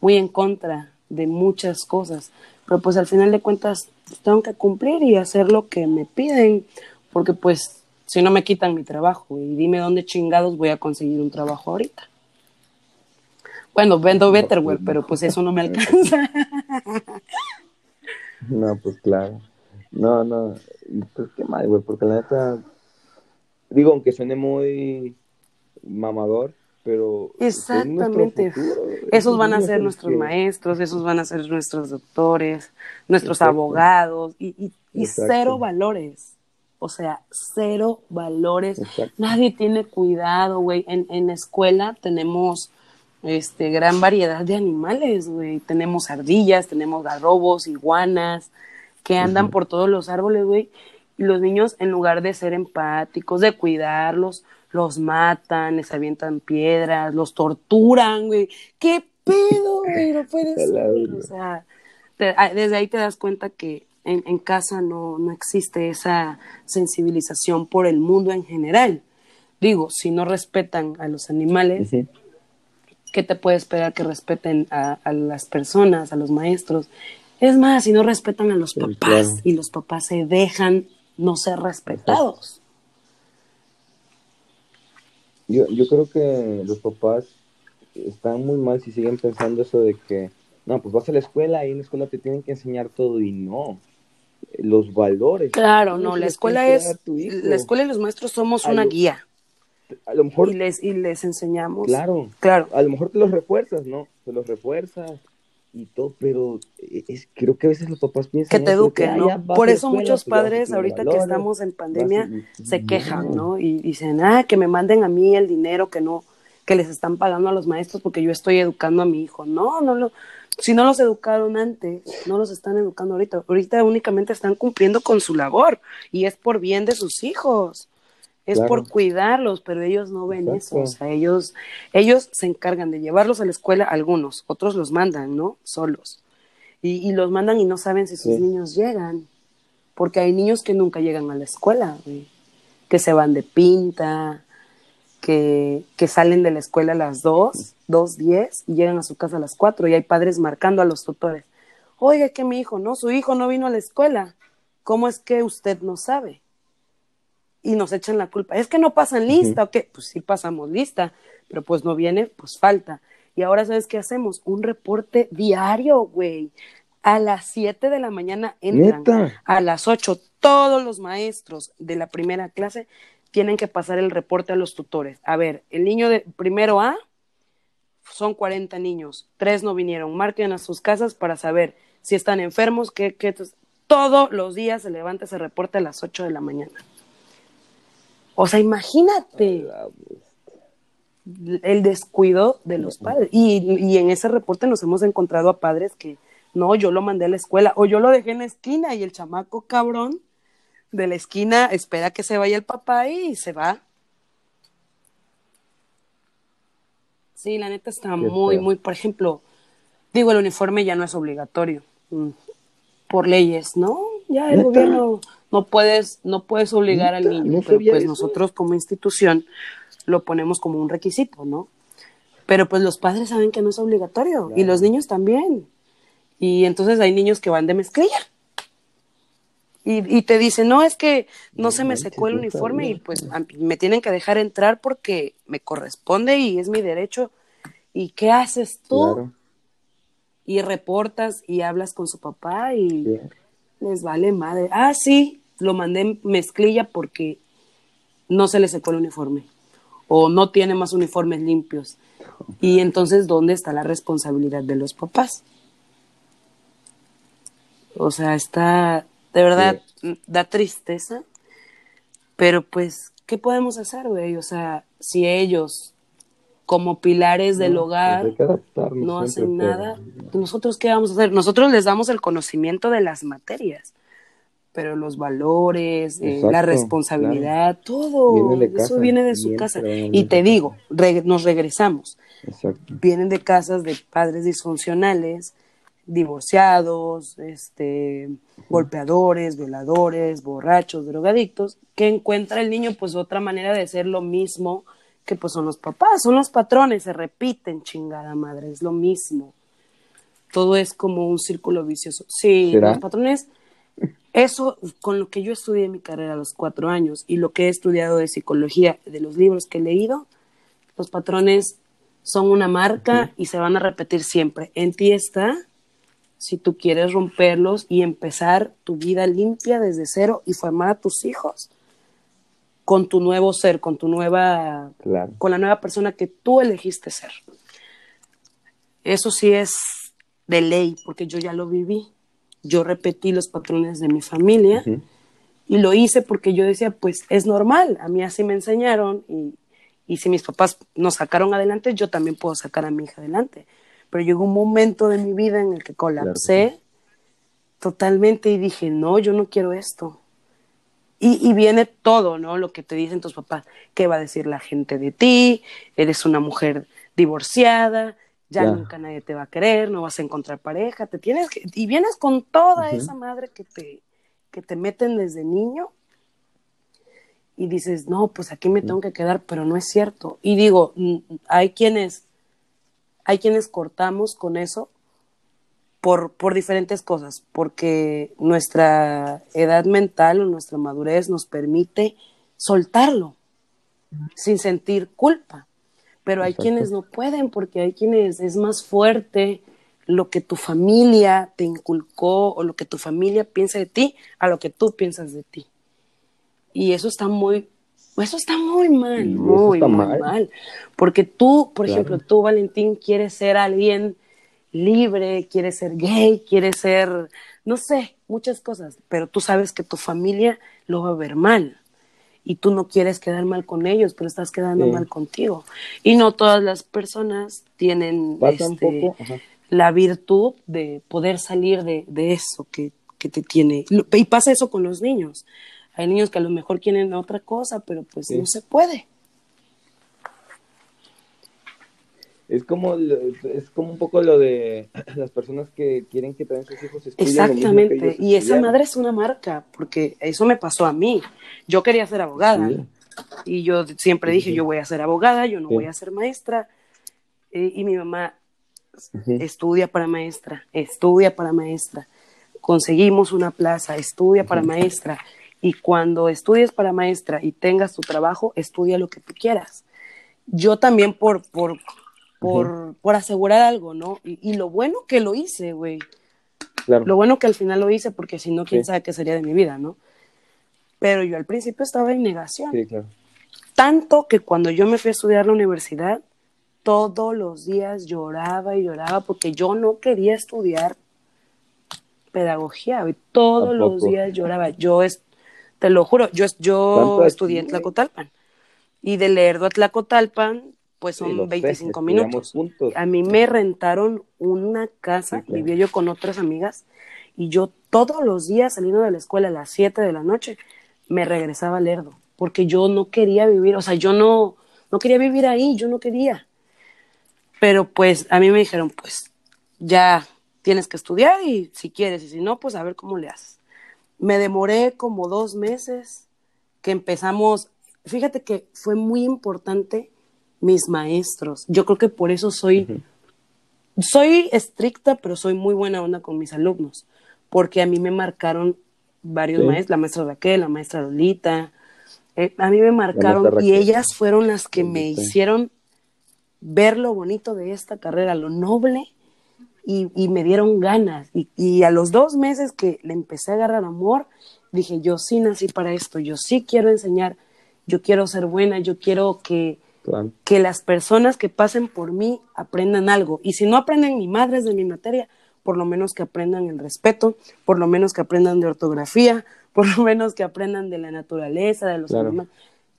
muy en contra de muchas cosas. Pero pues al final de cuentas tengo que cumplir y hacer lo que me piden, porque pues si no me quitan mi trabajo y dime dónde chingados voy a conseguir un trabajo ahorita. Bueno, vendo Betterware, pero pues eso no me alcanza. No, pues claro. No, no. Pues qué mal, güey, porque la neta. Digo, aunque suene muy mamador, pero. es Exactamente. futuro. Esos van a ser nuestros que- maestros, esos van a ser nuestros doctores, nuestros Exacto. abogados y, y- y cero valores. O sea, cero valores. Exacto. Nadie tiene cuidado, güey. En, en la escuela tenemos este, gran variedad de animales, güey. Tenemos ardillas, tenemos garrobos, iguanas, que andan por todos los árboles, güey. Y los niños, en lugar de ser empáticos, de cuidarlos, los matan, les avientan piedras, los torturan, güey. ¿Qué pedo, güey? No puede ser. O sea, ah, desde ahí te das cuenta que en, casa no, no existe esa sensibilización por el mundo en general. Digo, si no respetan a los animales, ¿qué te puede esperar que respeten a, las personas, a los maestros? Es más, si no respetan a los papás y los papás se dejan no ser respetados. Yo, yo creo que los papás están muy mal si siguen pensando eso de que, no, pues vas a la escuela y en la escuela te tienen que enseñar todo y no. Los valores. Claro, no, la escuela es, la escuela y los maestros somos una guía. A lo mejor. Y les, y les enseñamos. Claro. Claro. A lo mejor te los refuerzas, ¿no? Te los refuerzas y todo, pero es, creo que a veces los papás piensan que te eduquen, ¿no? Por eso muchos pues, padres ahorita que estamos en pandemia se quejan, ¿no? Y, dicen, ah, que me manden a mí el dinero que no, que les están pagando a los maestros porque yo estoy educando a mi hijo. No, no lo, si no los educaron antes, no los están educando ahorita. Ahorita únicamente están cumpliendo con su labor y es por bien de sus hijos es por cuidarlos, pero ellos no ven eso, o sea, ellos, ellos se encargan de llevarlos a la escuela, algunos, otros los mandan, ¿no? Solos. Y, los mandan y no saben si sus niños llegan, porque hay niños que nunca llegan a la escuela, que se van de pinta, que, que salen de la escuela a las dos, dos diez, y llegan a su casa a las cuatro, y hay padres marcando a los tutores, oiga, que mi hijo, no, su hijo no vino a la escuela, ¿cómo es que usted no sabe? y nos echan la culpa. Es que no pasan lista, ¿o qué? Pues sí pasamos lista, pero pues no viene, pues falta. Y ahora, ¿sabes qué hacemos? Un reporte diario, güey. A las 7 de la mañana entran. A las 8, todos los maestros de la primera clase tienen que pasar el reporte a los tutores. A ver, el niño de primero A son 40 niños, tres no vinieron. Marquen a sus casas para saber si están enfermos, qué. Todos los días se levanta ese reporte a las 8 de la mañana. O sea, imagínate el descuido de los padres. Y, en ese reporte nos hemos encontrado a padres que, no, yo lo mandé a la escuela o yo lo dejé en la esquina y el chamaco cabrón de la esquina espera que se vaya el papá y se va. Sí, la neta está muy, muy, por ejemplo, digo, el uniforme ya no es obligatorio mm, por leyes, ¿no? Ya el gobierno no puedes, no puedes obligar al niño, pero pues nosotros como institución lo ponemos como un requisito, ¿no? Pero pues los padres saben que no es obligatorio y los niños también. Y entonces hay niños que van de mezclilla. Y, te dicen, no, es que no se me secó el uniforme y pues me tienen que dejar entrar porque me corresponde y es mi derecho. ¿Y qué haces tú? Y reportas y hablas con su papá y les vale madre. Ah, sí, lo mandé en mezclilla porque no se le secó el uniforme o no tiene más uniformes limpios. Y entonces, ¿dónde está la responsabilidad de los papás? O sea, está, de verdad, da tristeza, pero pues, ¿qué podemos hacer, güey? O sea, si ellos, como pilares del pues hogar, no hacen nada, ¿nosotros qué vamos a hacer? Nosotros les damos el conocimiento de las materias, pero los valores, eh, la responsabilidad, todo, eso viene de su casa. Y te digo, nos regresamos. Vienen de casas de padres disfuncionales, divorciados, este, golpeadores, violadores, borrachos, drogadictos, que encuentra el niño pues otra manera de ser lo mismo que pues son los papás, son los patrones, se repiten, chingada madre, es lo mismo. Todo es como un círculo vicioso. Sí, los patrones eso con lo que yo estudié mi carrera a los cuatro años y lo que he estudiado de psicología, de los libros que he leído, los patrones son una marca y se van a repetir siempre. En ti está si tú quieres romperlos y empezar tu vida limpia desde cero y formar a tus hijos con tu nuevo ser, con tu nueva, con la nueva persona que tú elegiste ser. Eso sí es de ley, porque yo ya lo viví yo repetí los patrones de mi familia y lo hice porque yo decía, pues es normal, a mí así me enseñaron y, y si mis papás nos sacaron adelante, yo también puedo sacar a mi hija adelante. Pero llegó un momento de mi vida en el que colapsé totalmente y dije, no, yo no quiero esto. Y, y, viene todo, ¿no? Lo que te dicen tus papás, qué va a decir la gente de ti, eres una mujer divorciada, ya nunca nadie te va a querer, no vas a encontrar pareja, te tienes que, y vienes con toda esa madre que te, que te meten desde niño y dices, no, pues aquí me tengo que quedar, pero no es cierto. Y digo, mm, hay quienes, hay quienes cortamos con eso por, por diferentes cosas, porque nuestra edad mental o nuestra madurez nos permite soltarlo sin sentir culpa. Pero hay quienes no pueden, porque hay quienes es más fuerte lo que tu familia te inculcó o lo que tu familia piensa de ti a lo que tú piensas de ti. Y eso está muy, eso está muy mal, muy, muy mal. Porque tú, por ejemplo, tú, Valentín, quieres ser alguien libre, quieres ser gay, quieres ser, no sé, muchas cosas, pero tú sabes que tu familia lo va a ver mal y tú no quieres quedar mal con ellos, pero estás quedando mal contigo. Y no todas las personas tienen este, la virtud de poder salir de, eso que, que, te tiene. Y pasa eso con los niños. Hay niños que a lo mejor quieren otra cosa, pero pues no se puede. Es como, es como un poco lo de las personas que quieren que también sus hijos. Exactamente, y esa madre es una marca, porque eso me pasó a mí. Yo quería ser abogada y yo siempre dije, yo voy a ser abogada, yo no voy a ser maestra. y mi mamá estudia para maestra, estudia para maestra. Conseguimos una plaza, estudia para maestra. Y cuando estudies para maestra y tengas tu trabajo, estudia lo que tú quieras. Yo también por, por, por, por asegurar algo, ¿no? Y, lo bueno que lo hice, güey. Lo bueno que al final lo hice, porque si no, quién sabe qué sería de mi vida, ¿no? Pero yo al principio estaba en negación. Sí, claro. Tanto que cuando yo me fui a estudiar la universidad, todos los días lloraba y lloraba porque yo no quería estudiar pedagogía, y todos los días lloraba. Yo, es, te lo juro, yo, yo estudié en Tlacotalpan y de Lerdo a Tlacotalpan, pues son 25 minutos. A mí me rentaron una casa, vivía yo con otras amigas y yo todos los días saliendo de la escuela a las 7 de la noche me regresaba a Lerdo porque yo no quería vivir, o sea, yo no, no quería vivir ahí, yo no quería. Pero pues a mí me dijeron, pues ya tienes que estudiar y si quieres y si no, pues a ver cómo le haces. Me demoré como dos meses que empezamos, fíjate que fue muy importante mis maestros. Yo creo que por eso soy, soy estricta, pero soy muy buena onda con mis alumnos, porque a mí me marcaron varios maestros, la maestra Raquel, la maestra Lolita, eh, a mí me marcaron y ellas fueron las que me hicieron ver lo bonito de esta carrera, lo noble, y, me dieron ganas. Y, a los dos meses que le empecé a agarrar amor, dije, yo sí nací para esto, yo sí quiero enseñar, yo quiero ser buena, yo quiero que, que las personas que pasen por mí aprendan algo. Y si no aprenden ni madres de mi materia, por lo menos que aprendan el respeto, por lo menos que aprendan de ortografía, por lo menos que aprendan de la naturaleza, de los animales.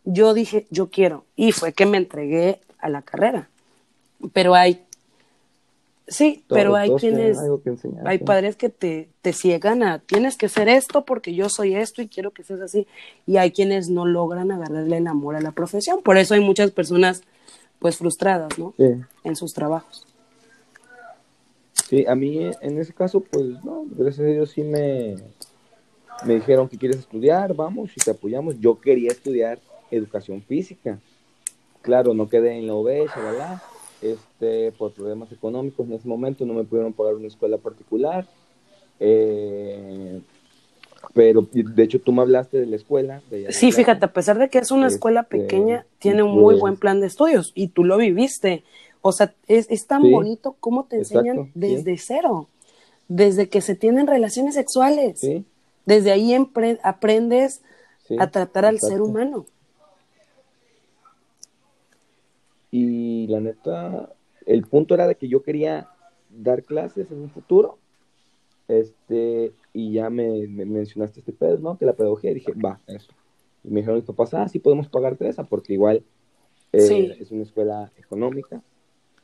Yo dije, yo quiero. Y fue que me entregué a la carrera pero hay, sí, pero hay quienes, hay padres que te, te ciegan a, tienes que ser esto porque yo soy esto y quiero que seas así, y hay quienes no logran agarrarle el amor a la profesión, por eso hay muchas personas pues frustradas, ¿no? En sus trabajos. Sí, a mí en ese caso, pues no, gracias a Dios sí me, me dijeron que quieres estudiar, vamos y te apoyamos. Yo quería estudiar educación física. Claro, no quedé en la OB, ¿verdad? Este, por problemas económicos en ese momento no me pudieron pagar una escuela particular. Eh, pero de hecho tú me hablaste de la escuela. sí, fíjate, a pesar de que es una escuela este, pequeña, tiene un muy buen plan de estudios y tú lo viviste. O sea, es, es tan bonito cómo te enseñan desde cero, desde que se tienen relaciones sexuales. Desde ahí aprendes a tratar al ser humano. Y la neta, el punto era de que yo quería dar clases en un futuro. Este, y ya me, mencionaste este pedo, ¿no? Que la pedagogía, y dije, va, eso. Y me dijeron mis papás, ah, sí podemos pagarte esa, porque igual eh, es una escuela económica.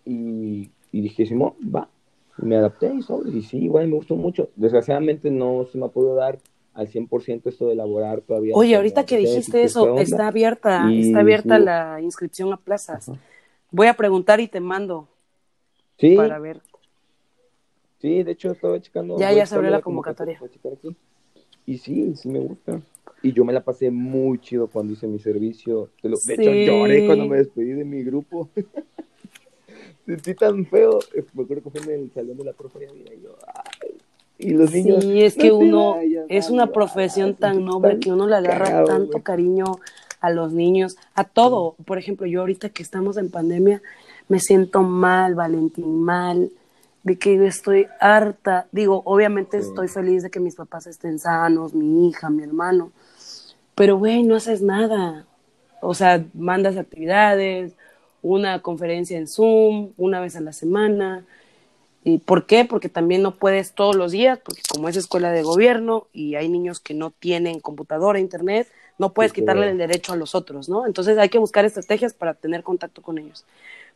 Y, y dije, va. me adapté y sobre, y sí, igual me gustó mucho. Desgraciadamente no se me ha podido dar al 100% esto de elaborar todavía. Oye, ahorita que dijiste eso, está abierta, está abierta la inscripción a plazas. Voy a preguntar y te mando. Sí. Para ver. Sí, de hecho estaba checando. Ya, ya se abrió la convocatoria. Y sí, sí me gusta. Y yo me la pasé muy chido cuando hice mi servicio. De hecho, lloré cuando me despedí de mi grupo. Sentí tan feo. Me acuerdo que fue en el salón de la profe y yo, ay, y los niños. Sí, es que uno es una profesión tan noble que uno le agarra tanto cariño a los niños, a todo. Por ejemplo, yo ahorita que estamos en pandemia, me siento mal, Valentín, mal, de que yo estoy harta. Digo, obviamente estoy feliz de que mis papás estén sanos, mi hija, mi hermano, pero güey, no haces nada. O sea, mandas actividades, una conferencia en Zoom, una vez a la semana ¿Y por qué? Porque también no puedes todos los días, porque como es escuela de gobierno y hay niños que no tienen computadora, internet, no puedes quitarle el derecho a los otros, ¿no? Entonces hay que buscar estrategias para tener contacto con ellos.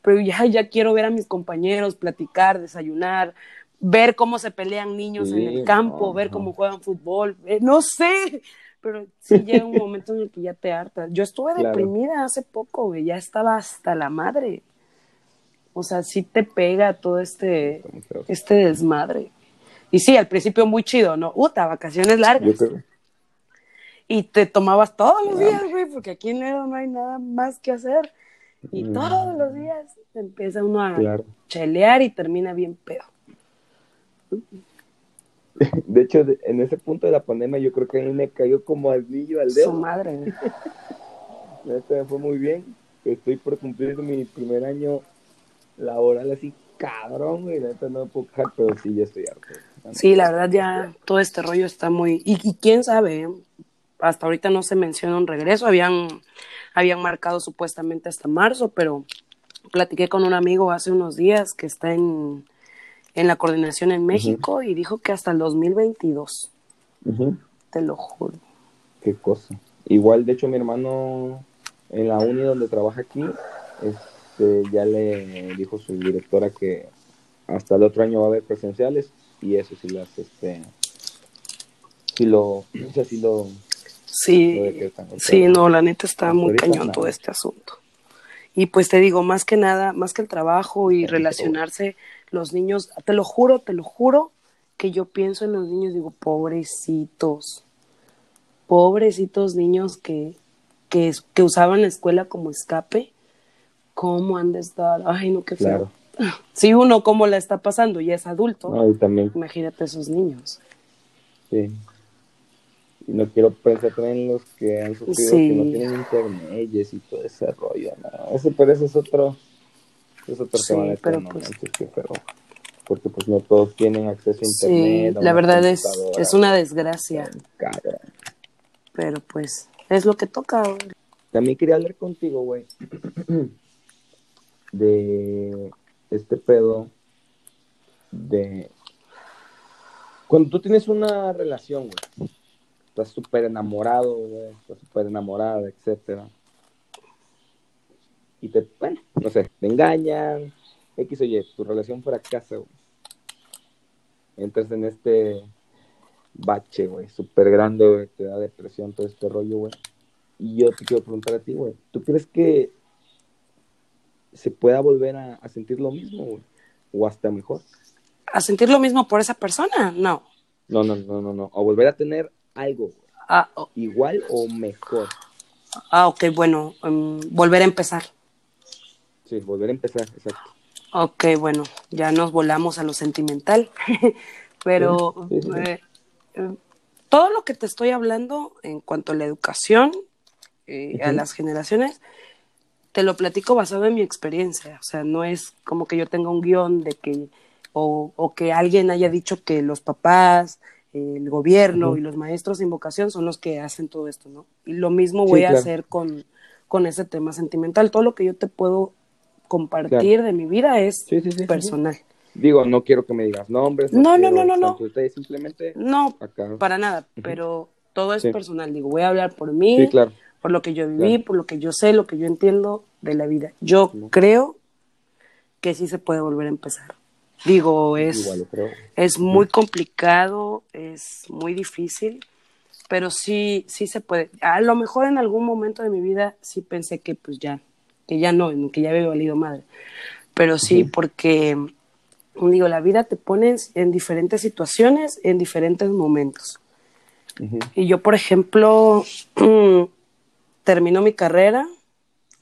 Pero ya, ya quiero ver a mis compañeros, platicar, desayunar, ver cómo se pelean niños en el campo, ver cómo juegan fútbol, eh, no sé, pero sí llega un momento en el que ya te hartas. Yo estuve deprimida hace poco, güey, ya estaba hasta la madre. O sea, sí te pega todo este, este desmadre. Y sí, al principio muy chido, ¿no? Uta, vacaciones largas. Y te tomabas todos los días, güey, porque aquí en Ledo no hay nada más que hacer. Y mm. todos los días empieza uno a chelear y termina bien pedo. De hecho, en ese punto de la pandemia, yo creo que a mí me cayó como al niño al dedo. Su madre. Esto me fue muy bien. Estoy por cumplir mi primer año laboral así cabrón, güey, la neta no puedo pero sí, ya estoy harto. Sí, la verdad ya todo este rollo está muy... Y, quién sabe, hasta ahorita no se menciona un regreso, habían, habían marcado supuestamente hasta marzo, pero platiqué con un amigo hace unos días que está en, en la coordinación en México y dijo que hasta el 2022. Te lo juro. Qué cosa. Igual, de hecho, mi hermano en la uni donde trabaja aquí, es este, ya le dijo su directora que hasta el otro año va a haber presenciales y eso sí las este sí lo o sea, sí lo sí sí no la neta está muy cañón todo este asunto y pues te digo más que nada más que el trabajo y relacionarse los niños te lo juro te lo juro que yo pienso en los niños digo pobrecitos pobrecitos niños que que, que usaban la escuela como escape ¿Cómo han de estar? Ay, no, qué feo. Si uno cómo la está pasando y es adulto, también. imagínate esos niños. Sí. Y no quiero pensar también en los que han sufrido que no tienen internet y todo ese rollo. No. Ese, pero ese es otro, es otro tema de pero, pues, pero, porque pues no todos tienen acceso a internet. Sí, la verdad es, es una desgracia. Pero pues es lo que toca. También quería hablar contigo, güey. de este pedo de cuando tú tienes una relación, güey, estás súper enamorado, güey, estás súper enamorada, etcétera. Y te, bueno, no sé, te engañan, X oye, tu relación fracasa, güey. Entras en este bache, güey, súper grande, güey, te da depresión, todo este rollo, güey. Y yo te quiero preguntar a ti, güey, ¿tú crees que se pueda volver a, sentir lo mismo o hasta mejor. ¿A sentir lo mismo por esa persona? No. No, no, no, no, no. O volver a tener algo ah, igual o mejor. Ah, ok, bueno, em, volver a empezar. Sí, volver a empezar, exacto. Ok, bueno, ya nos volamos a lo sentimental, pero eh, eh, todo lo que te estoy hablando en cuanto a la educación, eh, a las generaciones, te lo platico basado en mi experiencia, o sea, no es como que yo tenga un guion de que, o, que alguien haya dicho que los papás, el gobierno y los maestros de invocación son los que hacen todo esto, ¿no? Y lo mismo voy a hacer con, con ese tema sentimental. Todo lo que yo te puedo compartir de mi vida es personal. Digo, no quiero que me digas nombres. No, no, no, no, no. simplemente. No, para nada, pero todo es personal. Digo, voy a hablar por mí. Claro por lo que yo viví, por lo que yo sé, lo que yo entiendo de la vida. Yo creo que sí se puede volver a empezar. Digo, es, es muy complicado, es muy difícil, pero sí, sí se puede. A lo mejor en algún momento de mi vida sí pensé que pues ya, que ya no, que ya había valido madre. Pero sí, porque digo, la vida te pone en diferentes situaciones, en diferentes momentos. Y yo, por ejemplo, termino mi carrera,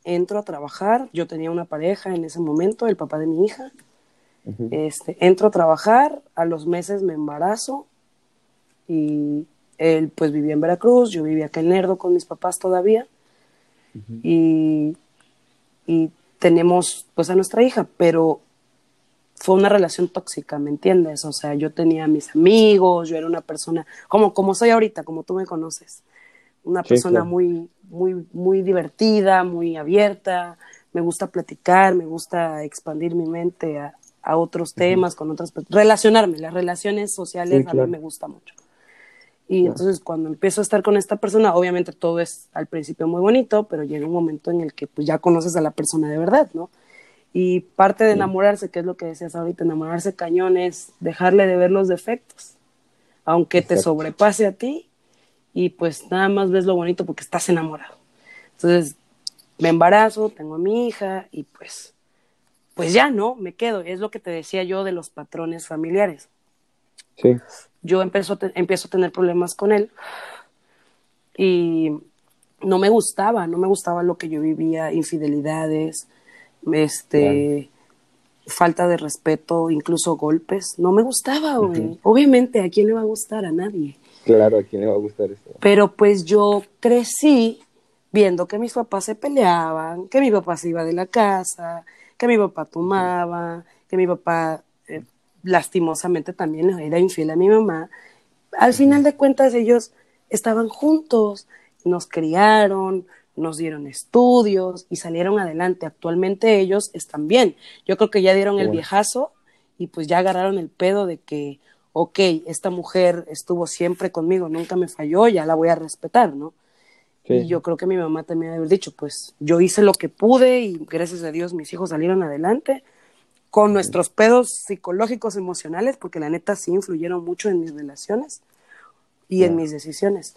entro a trabajar, yo tenía una pareja en ese momento, el papá de mi hija, este, entro a trabajar, a los meses me embarazo y él pues vivía en Veracruz, yo vivía acá en Lerdo con mis papás todavía. Y, y tenemos pues a nuestra hija, pero fue una relación tóxica, ¿me entiendes? O sea, yo tenía mis amigos, yo era una persona, como, como soy ahorita, como tú me conoces, una persona muy, muy, muy divertida, muy abierta, me gusta platicar, me gusta expandir mi mente a, a otros temas, con otras relacionarme, las relaciones sociales a mí me gusta mucho. Y entonces cuando empiezo a estar con esta persona, obviamente todo es al principio muy bonito, pero llega un momento en el que pues ya conoces a la persona de verdad, ¿no? Y parte de enamorarse, que es lo que decías ahorita, enamorarse cañón es dejarle de ver los defectos, aunque te sobrepase a ti y pues nada más ves lo bonito porque estás enamorado. Entonces me embarazo, tengo a mi hija y pues pues ya no, me quedo. Es lo que te decía yo de los patrones familiares. Sí. Yo empiezo, empiezo a tener problemas con él y no me gustaba, no me gustaba lo que yo vivía, infidelidades, este, falta de respeto, incluso golpes. No me gustaba, güey. Obviamente, ¿a quién le va a gustar? A nadie. Claro, ¿a quién le va a gustar esto? Pero pues yo crecí viendo que mis papás se peleaban, que mi papá se iba de la casa, que mi papá tomaba, que mi papá eh, lastimosamente también era infiel a mi mamá. Al final de cuentas ellos estaban juntos, nos criaron, nos dieron estudios y salieron adelante. Actualmente ellos están bien. Yo creo que ya dieron el viejazo y pues ya agarraron el pedo de que, ok, esta mujer estuvo siempre conmigo, nunca me falló, ya la voy a respetar, ¿no? Y yo creo que mi mamá también debe haber dicho, pues yo hice lo que pude y gracias a Dios mis hijos salieron adelante con nuestros pedos psicológicos, emocionales, porque la neta sí influyeron mucho en mis relaciones y en mis decisiones.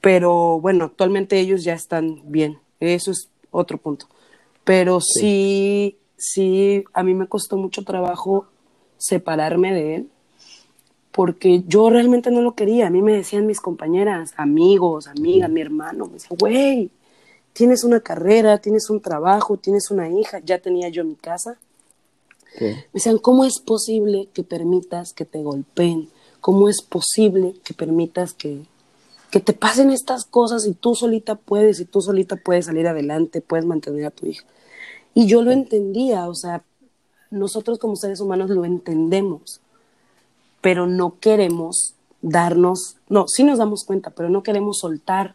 Pero bueno, actualmente ellos ya están bien, eso es otro punto. Pero sí, sí, a mí me costó mucho trabajo separarme de él porque yo realmente no lo quería. A mí me decían mis compañeras, amigos, amigas, mi hermano, me decían, güey, tienes una carrera, tienes un trabajo, tienes una hija, ya tenía yo mi casa. Me decían, ¿cómo es posible que permitas que te golpeen? ¿Cómo es posible que permitas que, que te pasen estas cosas y tú solita puedes, y tú solita puedes salir adelante, puedes mantener a tu hija? Y yo lo entendía, o sea, nosotros como seres humanos lo entendemos pero no queremos darnos, no, sí nos damos cuenta, pero no queremos soltar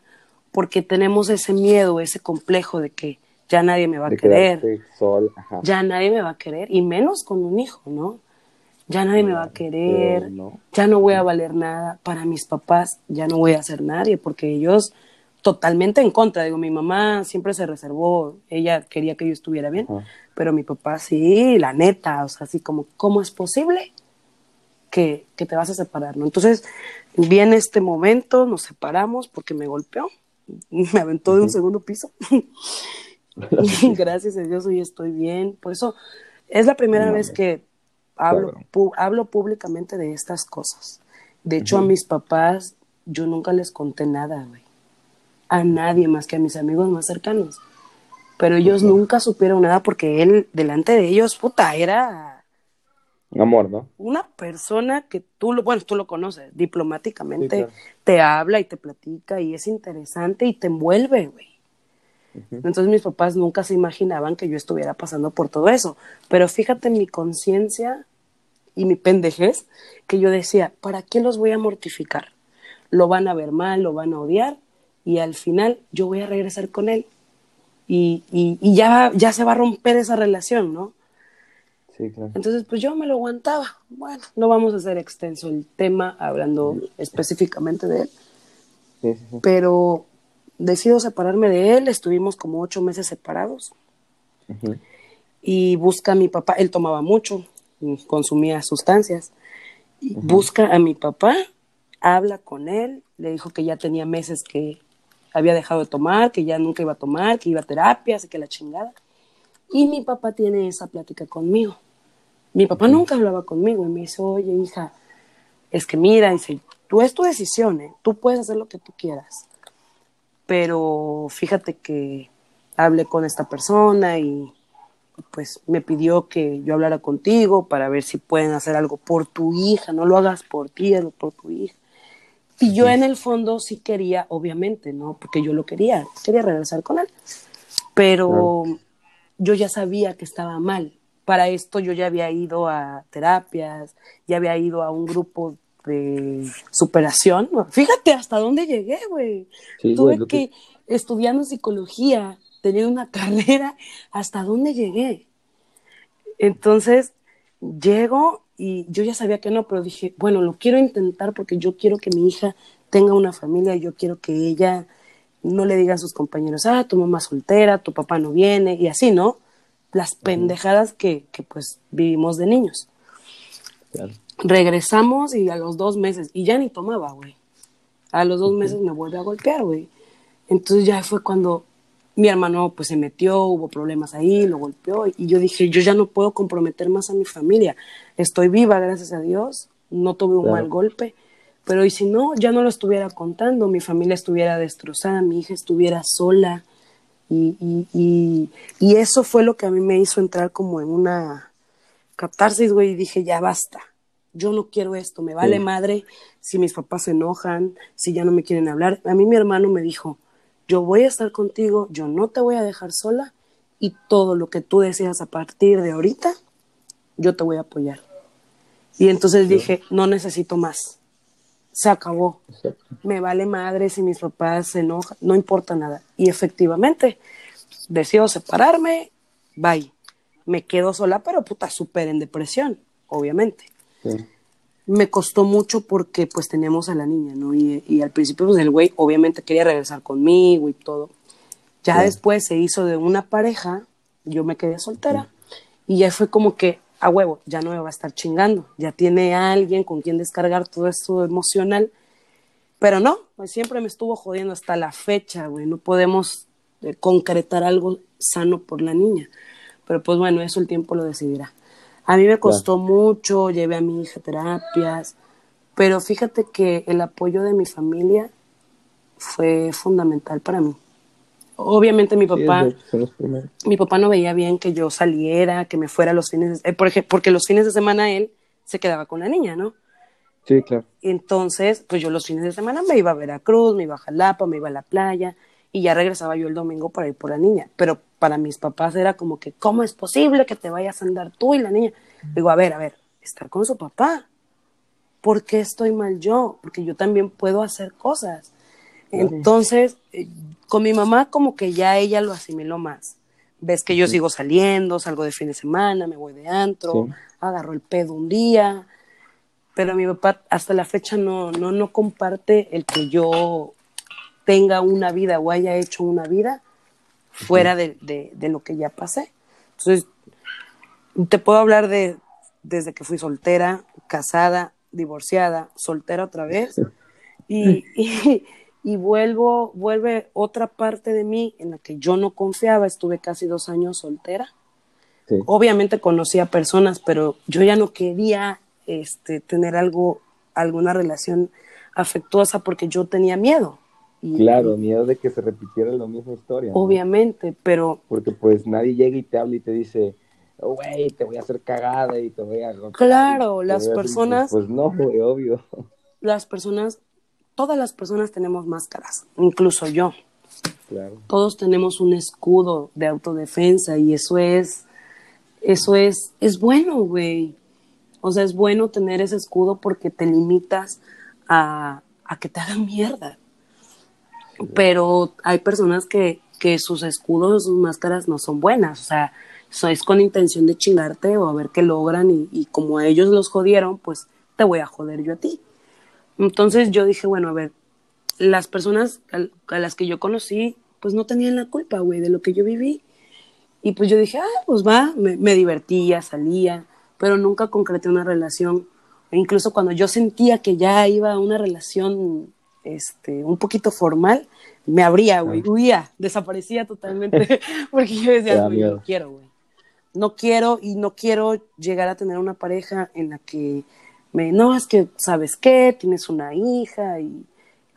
porque tenemos ese miedo, ese complejo de que ya nadie me va a querer, ya nadie me va a querer, y menos con un hijo, ¿no? Ya nadie me va a querer, ya no voy a valer nada, para mis papás ya no voy a ser nadie, porque ellos totalmente en contra, digo, mi mamá siempre se reservó, ella quería que yo estuviera bien, pero mi papá sí, la neta, o sea, así como, ¿cómo es posible que, te vas a separar, ¿no? Entonces, viene este momento, nos separamos porque me golpeó, me aventó de un segundo piso. Gracias a Dios hoy estoy bien. Por eso es la primera vez que hablo, hablo públicamente de estas cosas. De hecho, a mis papás yo nunca les conté nada, güey. A nadie más que a mis amigos más cercanos. Pero ellos nunca supieron nada porque él, delante de ellos, puta, era amor, ¿no? Una persona que tú, lo, bueno, tú lo conoces, diplomáticamente te habla y te platica y es interesante y te envuelve, güey. Entonces mis papás nunca se imaginaban que yo estuviera pasando por todo eso. Pero fíjate en mi conciencia y mi pendejez, que yo decía, ¿para qué los voy a mortificar? Lo van a ver mal, lo van a odiar y al final yo voy a regresar con él. Y, y, y ya, ya se va a romper esa relación, ¿no? Entonces, pues yo me lo aguantaba. Bueno, no vamos a hacer extenso el tema hablando específicamente de él. Pero decido separarme de él. Estuvimos como ocho meses separados. Y busca a mi papá. Él tomaba mucho, consumía sustancias. busca a mi papá, habla con él le dijo que ya tenía meses que había dejado de tomar, que ya nunca iba a tomar, que iba a terapias y que la chingada. Y mi papá tiene esa plática conmigo. Mi papá nunca hablaba conmigo y me dice, oye, hija, es que mira, dice, tú es tu decisión, ¿eh? tú puedes hacer lo que tú quieras. Pero fíjate que hablé con esta persona y pues me pidió que yo hablara contigo para ver si pueden hacer algo por tu hija, no lo hagas por ti, hazlo por tu hija. Y yo en el fondo sí quería, obviamente, ¿no? Porque yo lo quería, quería regresar con él. Pero yo ya sabía que estaba mal. Para esto yo ya había ido a terapias, ya había ido a un grupo de superación. Fíjate hasta dónde llegué, güey. Tuve que, estudiando psicología, teniendo una carrera, hasta dónde llegué. Entonces, llego y yo ya sabía que no, pero dije, bueno, lo quiero intentar porque yo quiero que mi hija tenga una familia, yo quiero que ella no le diga a sus compañeros, ah, tu mamá soltera, tu papá no viene, y así, ¿no? Las pendejadas que, que pues vivimos de niños. Regresamos y a los dos meses, y ya ni tomaba, güey. A los dos meses me vuelve a golpear, güey. Entonces ya fue cuando mi hermano pues se metió, hubo problemas ahí, lo golpeó y yo dije, yo ya no puedo comprometer más a mi familia. Estoy viva, gracias a Dios, no tuve un mal golpe, pero y si no, ya no lo estuviera contando, mi familia estuviera destrozada, mi hija estuviera sola y, y, y, eso fue lo que a mí me hizo entrar como en una catarsis, güey, y dije, ya basta. Yo no quiero esto, me vale madre si mis papás se enojan, si ya no me quieren hablar. A mí mi hermano me dijo, yo voy a estar contigo, yo no te voy a dejar sola y todo lo que tú deseas a partir de ahorita, yo te voy a apoyar. Y entonces dije, no necesito más. Se acabó. Me vale madre si mis papás se enojan, no importa nada. Y efectivamente, decido separarme, bye. Me quedo sola, pero puta, súper en depresión, obviamente. Sí me costó mucho porque pues teníamos a la niña, ¿no? Y, al principio pues el güey obviamente quería regresar conmigo y todo. Ya después se hizo de una pareja, yo me quedé soltera y ya fue como que a huevo, ya no me va a estar chingando, ya tiene a alguien con quien descargar todo esto emocional. Pero no, pues siempre me estuvo jodiendo hasta la fecha, güey, no podemos eh, concretar algo sano por la niña. Pero pues bueno, eso el tiempo lo decidirá. A mí me costó mucho, llevé a mi hija terapias, pero fíjate que el apoyo de mi familia fue fundamental para mí. Obviamente mi papá, mi papá no veía bien que yo saliera, que me fuera los fines, de, eh, porque los fines de semana él se quedaba con la niña, ¿no? Sí, claro. Entonces, pues yo los fines de semana me iba a Veracruz, me iba a Jalapa, me iba a la playa y ya regresaba yo el domingo para ir por la niña. Pero para mis papás era como que, ¿cómo es posible que te vayas a andar tú y la niña? Digo, a ver, a ver, estar con su papá. ¿Por qué estoy mal yo? Porque yo también puedo hacer cosas. Entonces, eh, con mi mamá como que ya ella lo asimiló más. Ves que yo sigo saliendo, salgo de fin de semana, me voy de antro, agarro el pedo un día, pero mi papá hasta la fecha no, no, no comparte el que yo tenga una vida o haya hecho una vida fuera de, de, lo que ya pasé. Entonces, te puedo hablar de desde que fui soltera, casada, divorciada, soltera otra vez, y, y, vuelvo, vuelve otra parte de mí en la que yo no confiaba, estuve casi dos años soltera. Obviamente conocía personas, pero yo ya no quería este, tener algo, alguna relación afectuosa porque yo tenía miedo claro, miedo de que se repitiera la misma historia. Obviamente, pero... Porque pues nadie llega y te habla y te dice, güey, te voy a hacer cagada y te voy a... Claro, las personas... Pues no, güey, obvio. Las personas, todas las personas tenemos máscaras, incluso yo. Claro. Todos tenemos un escudo de autodefensa y eso es, eso es, es bueno, güey. O sea, es bueno tener ese escudo porque te limitas a, a que te hagan mierda pero hay personas que, que sus escudos, sus máscaras no son buenas, o sea, es con intención de chingarte o a ver qué logran y, y, como a ellos los jodieron, pues te voy a joder yo a ti. Entonces yo dije, bueno, a ver, las personas a, las que yo conocí, pues no tenían la culpa, güey, de lo que yo viví. Y pues yo dije, ah, pues va, me, me divertía, salía, pero nunca concreté una relación. E incluso cuando yo sentía que ya iba a una relación este, un poquito formal, me abría, güey, huía, desaparecía totalmente, porque yo decía, güey, no quiero, güey. No quiero y no quiero llegar a tener una pareja en la que me, no, es que, ¿sabes qué? Tienes una hija y,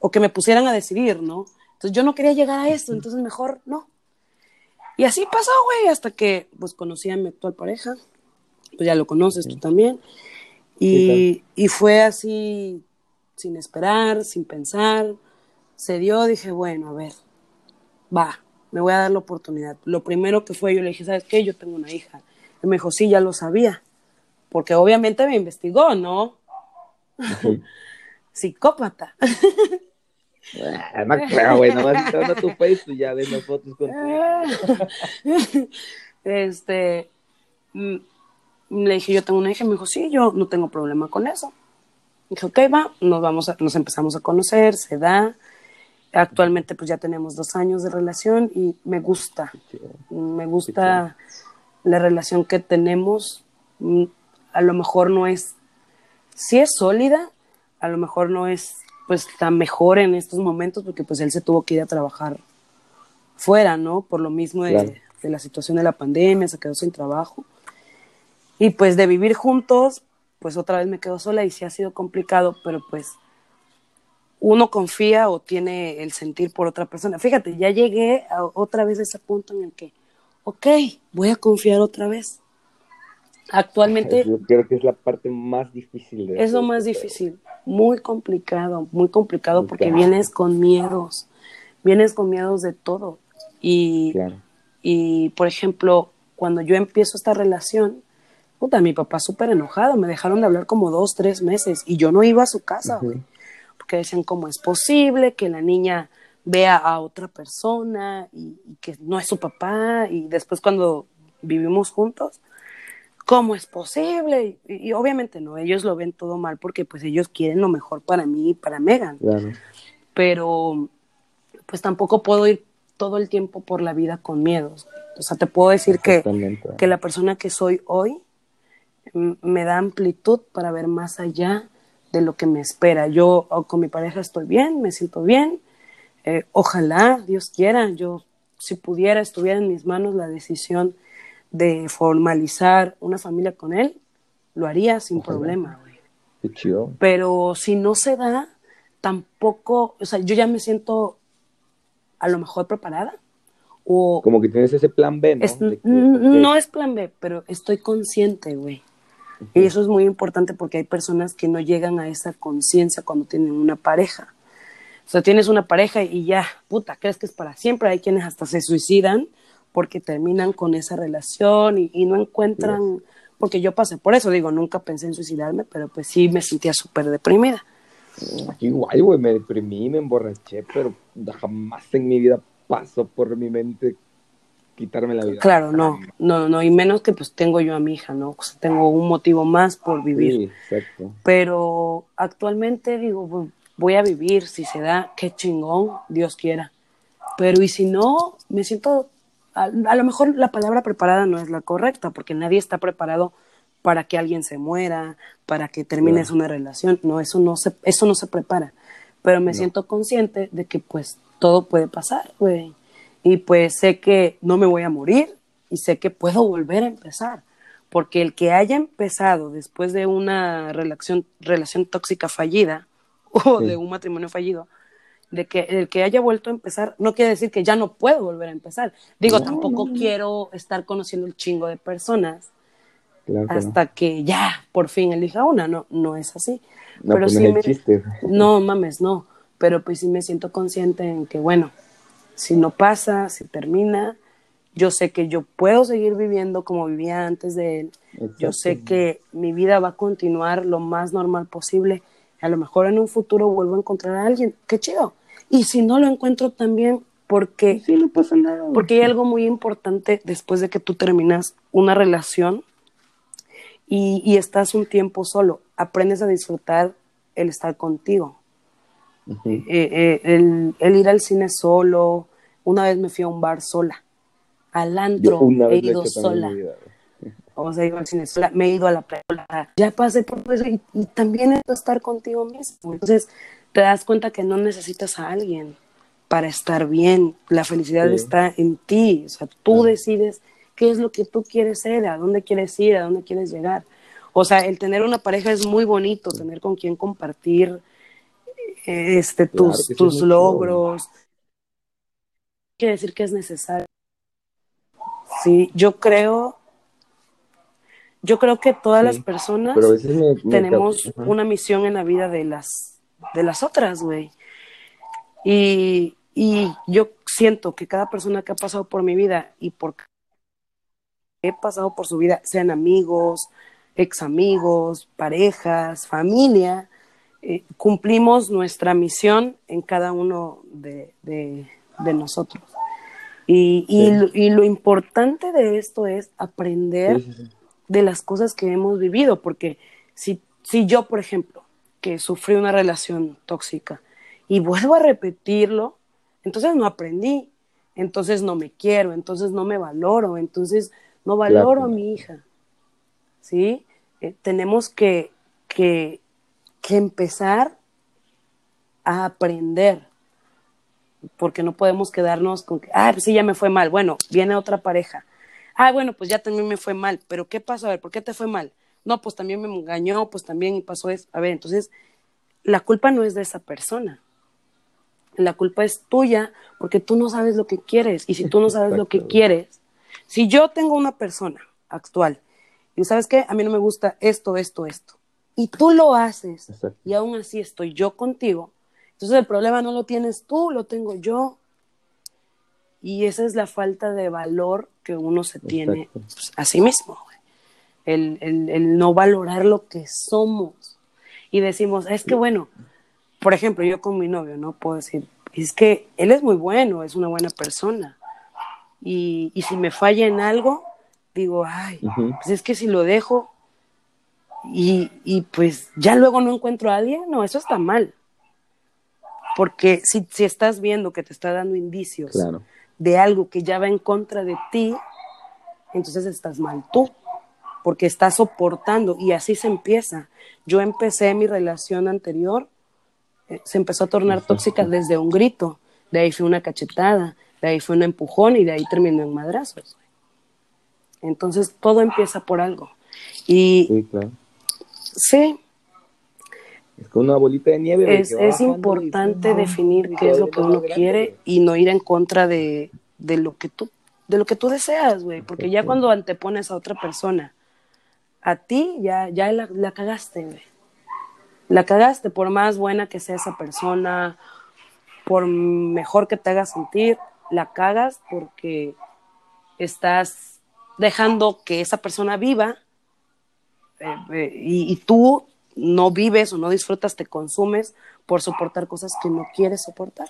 o que me pusieran a decidir, ¿no? Entonces yo no quería llegar a eso, entonces mejor no. Y así pasó, güey, hasta que, pues, conocí a mi actual pareja, pues ya lo conoces tú también, y, y fue así, sin esperar, sin pensar, se dio, dije, bueno, a ver, va, me voy a dar la oportunidad. Lo primero que fue, yo le dije, ¿sabes qué? Yo tengo una hija. Y me dijo, sí, ya lo sabía, porque obviamente me investigó, ¿no? Psicópata. Ah, no creo, güey, nomás a tu Facebook ya ves las fotos con Este, mm, le dije, yo tengo una hija, me dijo, sí, yo no tengo problema con eso. Dije, ok, va, nos, vamos a, nos empezamos a conocer, se da. Actualmente pues ya tenemos dos años de relación y me gusta, me gusta la relación que tenemos. A lo mejor no es, sí es sólida, a lo mejor no es pues tan mejor en estos momentos porque pues él se tuvo que ir a trabajar fuera, ¿no? Por lo mismo de, de la situación de la pandemia, se quedó sin trabajo. Y pues de vivir juntos, pues otra vez me quedo sola y sí ha sido complicado, pero pues uno confía o tiene el sentir por otra persona. Fíjate, ya llegué a otra vez a ese punto en el que, ok, voy a confiar otra vez. Actualmente... Yo creo que es la parte más difícil. De es lo más difícil, muy complicado, muy complicado porque vienes con miedos, vienes con miedos de todo. Y, y, por ejemplo, cuando yo empiezo esta relación, puta, mi papá súper enojado, me dejaron de hablar como dos, tres meses y yo no iba a su casa, porque decían cómo es posible que la niña vea a otra persona y, que no es su papá y después cuando vivimos juntos, ¿cómo es posible? Y, obviamente no, ellos lo ven todo mal porque pues ellos quieren lo mejor para mí y para Megan. Pero pues tampoco puedo ir todo el tiempo por la vida con miedos. O sea, te puedo decir que, que la persona que soy hoy me da amplitud para ver más allá de lo que me espera. Yo con mi pareja estoy bien, me siento bien. Eh, ojalá, Dios quiera, yo si pudiera, estuviera en mis manos la decisión de formalizar una familia con él, lo haría sin problema. Pero si no se da, tampoco, o sea, yo ya me siento a lo mejor preparada. O como que tienes ese plan B, ¿no? No es plan B, pero estoy consciente, güey. Y eso es muy importante porque hay personas que no llegan a esa conciencia cuando tienen una pareja. O sea, tienes una pareja y ya, puta, crees que es para siempre. Hay quienes hasta se suicidan porque terminan con esa relación y, no encuentran, porque yo pasé por eso, digo, nunca pensé en suicidarme, pero pues sí me sentía súper deprimida. Igual, güey, me deprimí, me emborraché, pero jamás en mi vida pasó por mi mente quitarme la vida. Claro, no, no, no, y menos que pues tengo yo a mi hija, ¿no? tengo un motivo más por vivir. Sí, exacto. Pero actualmente digo, pues, voy a vivir, si se da, qué chingón, Dios quiera. Pero y si no, me siento, a, lo mejor la palabra preparada no es la correcta, porque nadie está preparado para que alguien se muera, para que termines una relación, no, eso no se, eso no se prepara. Pero me siento consciente de que pues todo puede pasar, güey. Y pues sé que no me voy a morir y sé que puedo volver a empezar. Porque el que haya empezado después de una relación, relación tóxica fallida o de un matrimonio fallido, de que el que haya vuelto a empezar no quiere decir que ya no puedo volver a empezar. Digo, tampoco quiero estar conociendo un chingo de personas hasta que ya por fin elija una, no, no es así. No, Pero pues no mames, no. Pero pues sí me siento consciente en que, bueno, si no pasa, si termina, yo sé que yo puedo seguir viviendo como vivía antes de él. Yo sé que mi vida va a continuar lo más normal posible. A lo mejor en un futuro vuelvo a encontrar a alguien. Qué chido. Y si no lo encuentro también, porque, sí, no pasa nada. porque hay algo muy importante después de que tú terminas una relación y, estás un tiempo solo. Aprendes a disfrutar el estar contigo. Eh, eh, el, el, ir al cine solo, una vez me fui a un bar sola, al antro, he ido sola. O sea, iba al cine me he ido a la playa, ya pasé por eso y, también es estar contigo mismo. Entonces, te das cuenta que no necesitas a alguien para estar bien. La felicidad Sí. está en ti. O sea, tú decides qué es lo que tú quieres ser, a dónde quieres ir, a dónde quieres llegar. O sea, el tener una pareja es muy bonito, tener con quien compartir eh, este, Claro tus, tus logros. Quiere decir que es necesario. Sí, yo creo, yo creo que todas Sí, las personas me, me tenemos una misión en la vida de las, de las otras, güey. Y, y yo siento que cada persona que ha pasado por mi vida y por he pasado por su vida, sean amigos, ex amigos, parejas, familia, eh, cumplimos nuestra misión en cada uno de, de- de nosotros. Y, y Sí. lo- y lo importante de esto es aprender Sí, sí, sí. de las cosas que hemos vivido, porque si, si yo, por ejemplo, que sufrí una relación tóxica y vuelvo a repetirlo, entonces no aprendí, entonces no me quiero, entonces no me valoro, entonces no valoro Claro. a mi hija, ¿sí? Eh, tenemos que, que, que empezar a aprender, porque no podemos quedarnos con que, ah, pues sí, ya me fue mal, bueno, viene otra pareja, ah, bueno, pues ya también me fue mal, pero ¿qué pasó? A ver, ¿por qué te fue mal? No, pues también me engañó, pues también pasó eso. A ver, entonces, la culpa no es de esa persona. La culpa es tuya porque tú no sabes lo que quieres. Y si tú no sabes lo que quieres, si yo tengo una persona actual y sabes qué, a mí no me gusta esto, esto, esto, y tú lo haces Exacto. y aún así estoy yo contigo, entonces el problema no lo tienes tú, lo tengo yo. Y esa es la falta de valor que uno se tiene Exacto. pues, a sí mismo. El, el- el no valorar lo que somos. Y decimos, es que bueno, por ejemplo, yo con mi novio, ¿no? Puedo decir, es que él es muy bueno, es una buena persona. Y, y si me falla en algo, digo, ay, Ujú. pues es que si lo dejo y, y pues ya luego no encuentro a alguien, no, eso está mal. Porque si, si estás viendo que te está dando indicios Claro. de algo que ya va en contra de ti, entonces estás mal tú, porque estás soportando y así se empieza. Yo empecé mi relación anterior, eh, se empezó a tornar tóxica desde un grito, de ahí fue una cachetada, de ahí fue un empujón y de ahí terminó en madrazos. Entonces todo empieza por algo. Y Sí, claro. sí, Es como una bolita de nieve. es, que es y importante definir y qué es lo que uno grande, quiere y no ir en contra de, de lo que tú de lo que tú deseas, güey, porque ya cuando antepones a otra persona a ti ya ya la, la cagaste, güey. La cagaste por más buena que sea esa persona, por mejor que te haga sentir, la cagas porque estás dejando que esa persona viva eh, eh, y, y tú no vives o no disfrutas, te consumes por soportar cosas que no quieres soportar.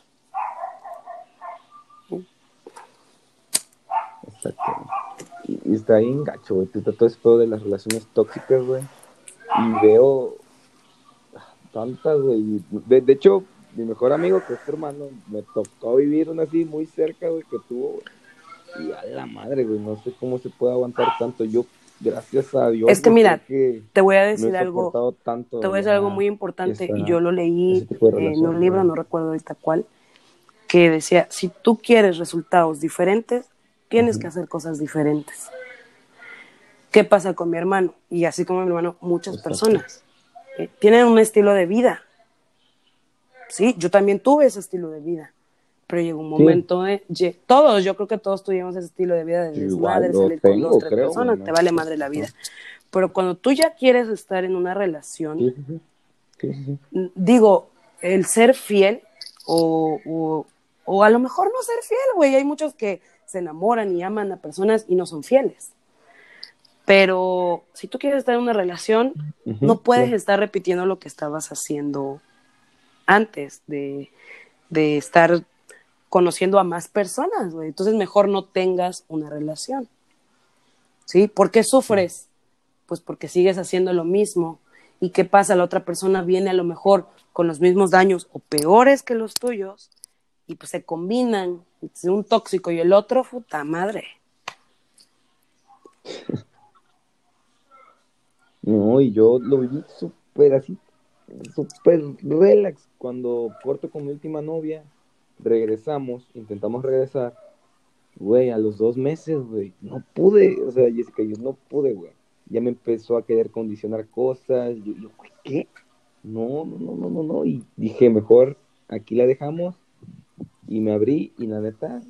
Y, está bien gacho, güey. Tú todo ese pedo de las relaciones tóxicas, güey. Y veo tantas, güey. De, de hecho, mi mejor amigo, que es tu hermano, me tocó vivir una así muy cerca, güey, que tuvo, güey. Y a la madre, güey. No sé cómo se puede aguantar tanto. Yo, gracias a Dios. Es que mira, que Te voy a decir algo, tanto. te voy a decir algo muy importante esa- y yo lo leí tipo de en relación, un libro, güey. no recuerdo ahorita cuál, que decía, si tú quieres resultados diferentes, tienes que hacer cosas diferentes. ¿Qué pasa con mi hermano? Y así como mi hermano, muchas personas eh, tienen un estilo de vida. Sí, yo también tuve ese estilo de vida. Pero llegó un Sí. momento de. Todos, yo creo que todos tuvimos ese estilo de vida de desmadre, salir con dos, tres creo, personas, te vale madre la vida. Pero cuando tú ya quieres estar en una relación, sí, sí. digo, el ser fiel o, o, o a lo mejor no ser fiel, güey. Hay muchos que se enamoran y aman a personas y no son fieles. Pero si tú quieres estar en una relación, no puedes estar repitiendo lo que estabas haciendo antes de, de estar conociendo a más personas, güey. Entonces mejor no tengas una relación. ¿Sí? ¿Por qué sufres? Pues porque sigues haciendo lo mismo. ¿Y qué pasa? La otra persona viene a lo mejor con los mismos daños o peores que los tuyos y pues se combinan. Un tóxico y el otro, puta madre. No, y yo lo viví súper así, súper relax. Cuando corto con mi última novia, regresamos, intentamos regresar. Güey, a los dos meses, güey, no pude. O sea, Jessica, yo no pude, güey. Ya me empezó a querer condicionar cosas. Yo, yo güey, ¿qué? No, no, no, no, no, no. Y dije, mejor aquí la dejamos. Y me abrí y la neta,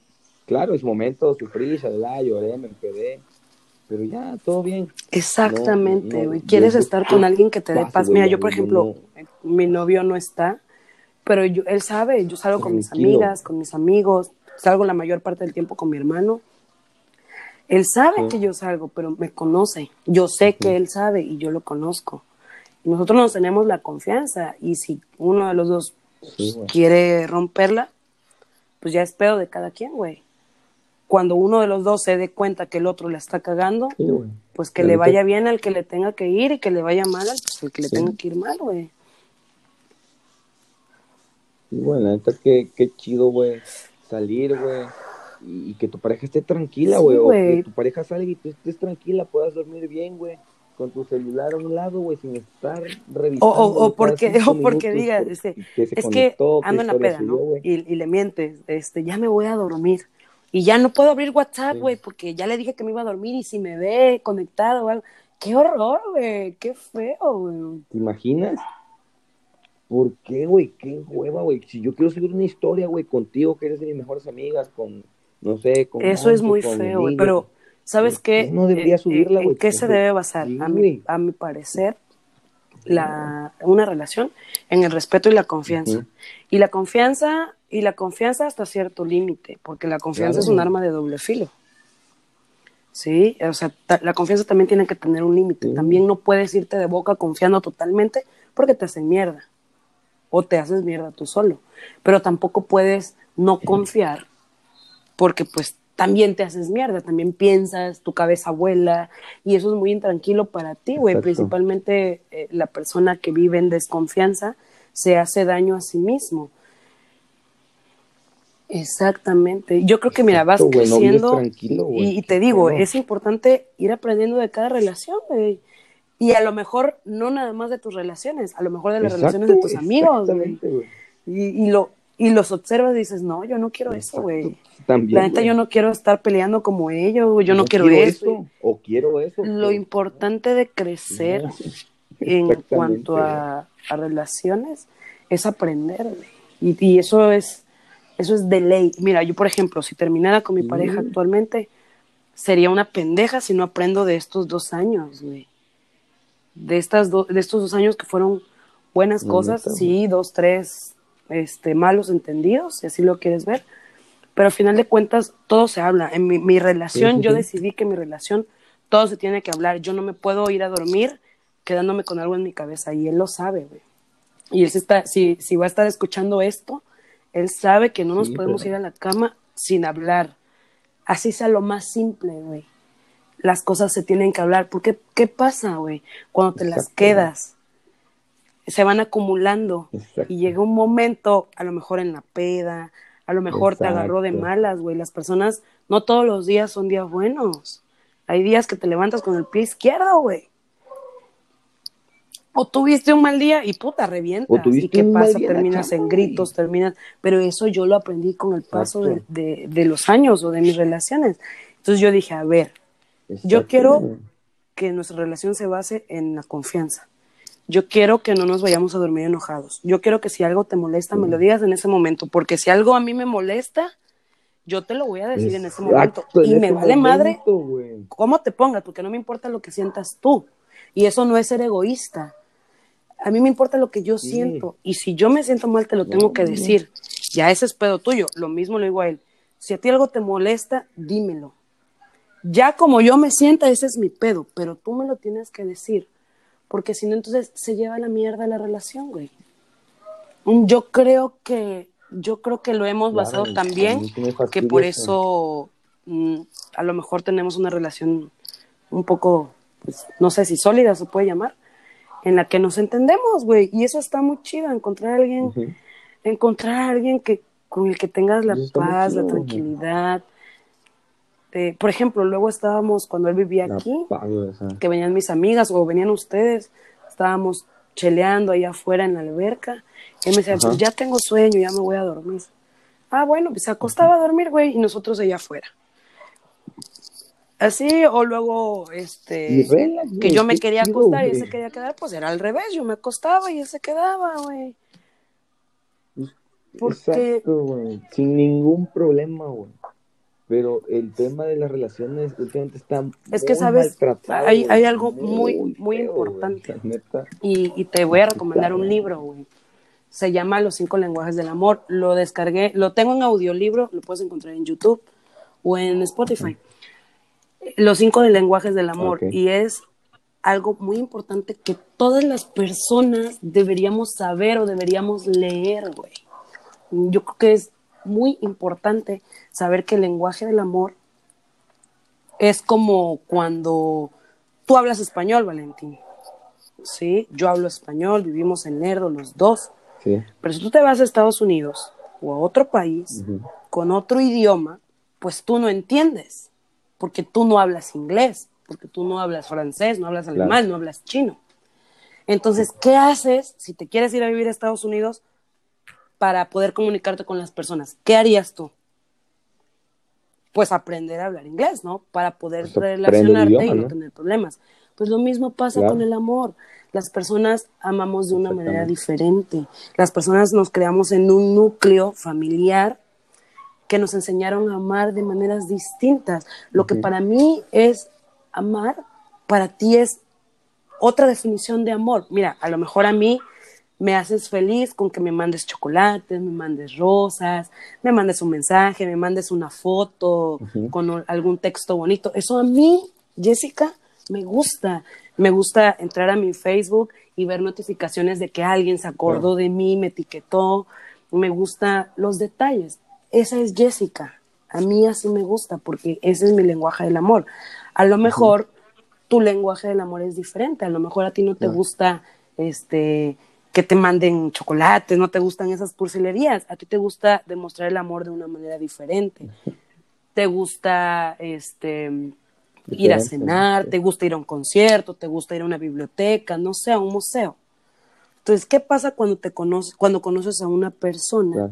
claro, en su momento sufrí, la lloré, me empedé pero ya, todo bien. Exactamente, güey. Quieres estar con alguien que te dé paz. Mira, yo, por ejemplo, mi novio no está, pero yo, él sabe, yo salgo con mis amigas, con mis amigos, salgo la mayor parte del tiempo con mi hermano. Él sabe que yo salgo, pero me conoce. Yo sé que él sabe y yo lo conozco. Y nosotros nos tenemos la confianza y si uno de los dos quiere romperla, pues ya es pedo de cada quien, güey. Cuando uno de los dos se dé cuenta que el otro le está cagando, pues que le vaya bien al que le tenga que ir y que le vaya mal al pues, que le tenga que ir mal, güey. bueno, neta, qué, qué chido, güey, salir, güey, y, que tu pareja esté tranquila, güey, o que tu pareja salga y tú estés tranquila, puedas dormir bien, güey, con tu celular a un lado, güey, sin estar revisando. O, o, porque, o porque digas, este, es que ando en la peda, ¿no? y, y le mientes, este, ya me voy a dormir y ya no puedo abrir WhatsApp, güey, porque ya le dije que me iba a dormir y si me ve conectado o algo. Qué horror, güey, qué feo, güey. ¿Te imaginas? ¿Por qué, güey? Qué hueva, güey. Si yo quiero seguir una historia, güey, contigo, que eres de mis mejores amigas, con, no sé, con... Eso es muy feo, güey, pero, ¿sabes qué? No debería subirla, güey. ¿En qué se debe basar? a, mi, a mi parecer, la, una relación en el respeto y la confianza. Y la confianza y la confianza hasta cierto límite, porque la confianza es un arma de doble filo. Sí, o sea, la confianza también tiene que tener un límite. También no puedes irte de boca confiando totalmente porque te hacen mierda. O te haces mierda tú solo. Pero tampoco puedes no confiar porque pues también te haces mierda, también piensas, tu cabeza vuela y eso es muy intranquilo para ti, güey. Principalmente eh, la persona que vive en desconfianza se hace daño a sí mismo. Exactamente. Yo creo que, mira, vas creciendo y, te digo, es importante ir aprendiendo de cada relación, güey. Y a lo mejor no nada más de tus relaciones, a lo mejor de las relaciones de tus amigos, güey. Y, y, lo, y los observas y dices, no, yo no quiero eso, güey. La neta, yo no quiero estar peleando como ellos, yo no, quiero, eso. O quiero eso. Lo importante de crecer en cuanto a, a, relaciones es aprender, güey. Y, y eso es eso es de ley. Mira, yo por ejemplo, si terminara con mi pareja actualmente, sería una pendeja si no aprendo de estos dos años, güey. De, estas de estos dos años que fueron buenas cosas, sí, dos, tres este, malos entendidos, si así lo quieres ver. Pero al final de cuentas, todo se habla. En mi, relación, yo decidí que mi relación, todo se tiene que hablar. Yo no me puedo ir a dormir quedándome con algo en mi cabeza. Y él lo sabe, güey. Y él se está, si, si va a estar escuchando esto, él sabe que no nos podemos ir a la cama sin hablar. Así sea lo más simple, güey. Las cosas se tienen que hablar. Porque, ¿qué pasa, güey? Cuando te las quedas, se van acumulando. Y llega un momento, a lo mejor en la peda, a lo mejor te agarró de malas, güey. Las personas, no todos los días son días buenos. Hay días que te levantas con el pie izquierdo, güey. O tuviste un mal día y puta, revientas. ¿Y qué pasa? Terminas en gritos, terminas. Pero eso yo lo aprendí con el paso de, de, los años o de mis relaciones. Entonces yo dije, a ver, yo quiero que nuestra relación se base en la confianza. Yo quiero que no nos vayamos a dormir enojados. Yo quiero que si algo te molesta, me lo digas en ese momento. Porque si algo a mí me molesta, yo te lo voy a decir en ese momento. Y me vale madre cómo te pongas, porque no me importa lo que sientas tú. Y eso no es ser egoísta a mí me importa lo que yo siento y si yo me siento mal te lo tengo que decir. Ya ese es pedo tuyo, lo mismo le digo a él. Si a ti algo te molesta, dímelo. Ya como yo me sienta, ese es mi pedo, pero tú me lo tienes que decir, porque si no entonces se lleva la mierda la relación, güey. Yo creo que yo creo que lo hemos basado también que por eso mm, a lo mejor tenemos una relación un poco pues, no sé si sólida se puede llamar, en la que nos entendemos, güey. Y eso está muy chido, encontrar a alguien, encontrar a alguien que, con el que tengas la paz, la tranquilidad. Por ejemplo, luego estábamos, cuando él vivía aquí, que venían mis amigas o venían ustedes, estábamos cheleando allá afuera en la alberca. Y él me decía, pues ya tengo sueño, ya me voy a dormir. Ah, bueno, pues se acostaba a dormir, güey, y nosotros allá afuera. Así, o luego, este, que yo me quería acostar y él se quería quedar, pues era al revés, yo me acostaba y él se quedaba, güey. Exacto, güey, sin ningún problema, güey. Pero el tema de las relaciones últimamente está es que sabes hay, hay algo muy muy, importante. y, y, te voy a recomendar un libro güey. Se llama Los cinco lenguajes del amor. Lo descargué lo tengo en audiolibro lo puedes encontrar en YouTube o en Spotify. Los cinco lenguajes del amor. Y es algo muy importante que todas las personas deberíamos saber o deberíamos leer, güey. Yo creo que es muy importante saber que el lenguaje del amor es como cuando tú hablas español, Valentín. Sí, yo hablo español, vivimos en Nerdo los dos. Pero si tú te vas a Estados Unidos o a otro país con otro idioma, pues tú no entiendes porque tú no hablas inglés, porque tú no hablas francés, no hablas alemán, no hablas chino. Entonces, ¿qué haces si te quieres ir a vivir a Estados Unidos para poder comunicarte con las personas? ¿Qué harías tú? Pues aprender a hablar inglés, ¿no? Para poder pues relacionarte y no, tener problemas. Pues lo mismo pasa con el amor. Las personas amamos de una manera diferente. Las personas nos creamos en un núcleo familiar que nos enseñaron a amar de maneras distintas. Lo que para mí es amar, para ti es otra definición de amor. Mira, a lo mejor a mí me haces feliz con que me mandes chocolates, me mandes rosas, me mandes un mensaje, me mandes una foto con algún texto bonito. Eso a mí, Jessica, me gusta. Me gusta entrar a mi Facebook y ver notificaciones de que alguien se acordó de mí, me etiquetó. Me gusta los detalles esa es Jessica. A mí así me gusta porque ese es mi lenguaje del amor. A lo mejor tu lenguaje del amor es diferente. A lo mejor a ti no te gusta este que te manden chocolates, no te gustan esas cursilerías. A ti te gusta demostrar el amor de una manera diferente. Te gusta este ir a cenar, te gusta ir a un concierto, te gusta ir a una biblioteca, no sé, a un museo. Entonces, ¿qué pasa cuando te conoces, cuando conoces a una persona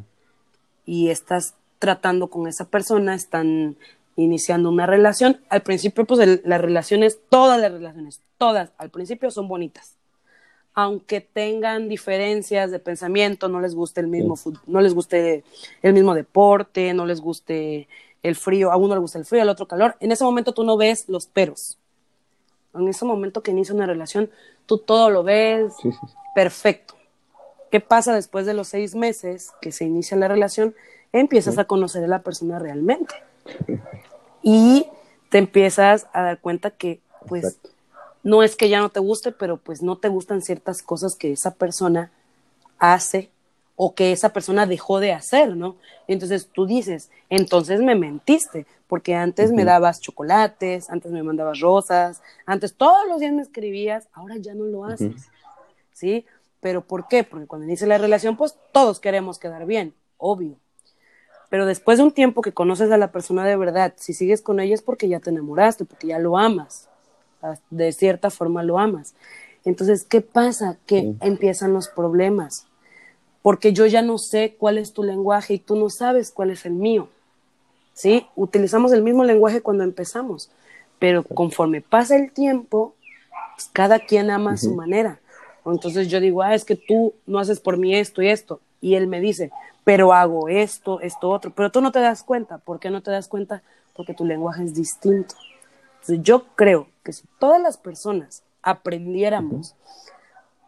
y estás tratando con esa persona, están iniciando una relación. Al principio, pues las relaciones, todas las relaciones, todas, al principio son bonitas. Aunque tengan diferencias de pensamiento, no les guste el mismo no les guste el mismo deporte, no les guste el frío, a uno le gusta el frío, al otro calor. En ese momento tú no ves los peros. En ese momento que inicia una relación, tú todo lo ves perfecto. ¿Qué pasa después de los seis meses que se inicia la relación? Empiezas a conocer a la persona realmente. Y te empiezas a dar cuenta que, pues, no es que ya no te guste, pero pues no te gustan ciertas cosas que esa persona hace o que esa persona dejó de hacer, ¿no? Entonces tú dices, entonces me mentiste, porque antes me dabas chocolates, antes me mandabas rosas, antes todos los días me escribías, ahora ya no lo haces, ¿sí? ¿Pero por qué? Porque cuando inicia la relación, pues todos queremos quedar bien, obvio. Pero después de un tiempo que conoces a la persona de verdad, si sigues con ella es porque ya te enamoraste, porque ya lo amas. De cierta forma lo amas. Entonces, ¿qué pasa? Que empiezan los problemas. Porque yo ya no sé cuál es tu lenguaje y tú no sabes cuál es el mío. ¿Sí? Utilizamos el mismo lenguaje cuando empezamos, pero conforme pasa el tiempo, pues, cada quien ama a su manera entonces yo digo, ah, es que tú no haces por mí esto y esto. Y él me dice, pero hago esto, esto, otro. Pero tú no te das cuenta. ¿Por qué no te das cuenta? Porque tu lenguaje es distinto. Entonces yo creo que si todas las personas aprendiéramos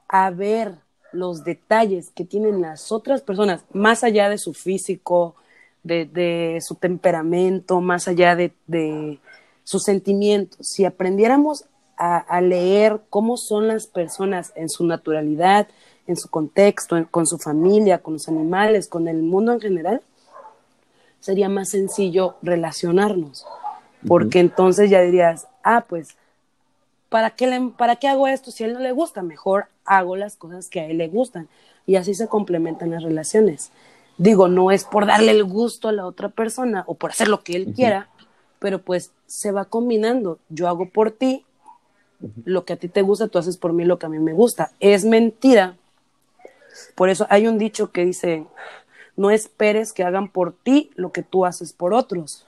a ver los detalles que tienen las otras personas, más allá de su físico, de, su temperamento, más allá de, de sus sentimientos, si aprendiéramos a, leer cómo son las personas en su naturalidad, en su contexto, con su familia, con los animales, con el mundo en general, sería más sencillo relacionarnos. Porque entonces ya dirías, ah, pues, ¿para qué, le, ¿para qué hago esto si a él no le gusta? Mejor hago las cosas que a él le gustan. Y así se complementan las relaciones. Digo, no es por darle el gusto a la otra persona o por hacer lo que él quiera, pero pues se va combinando. Yo hago por ti, lo que a ti te gusta, tú haces por mí lo que a mí me gusta. Es mentira. Por eso hay un dicho que dice, no esperes que hagan por ti lo que tú haces por otros.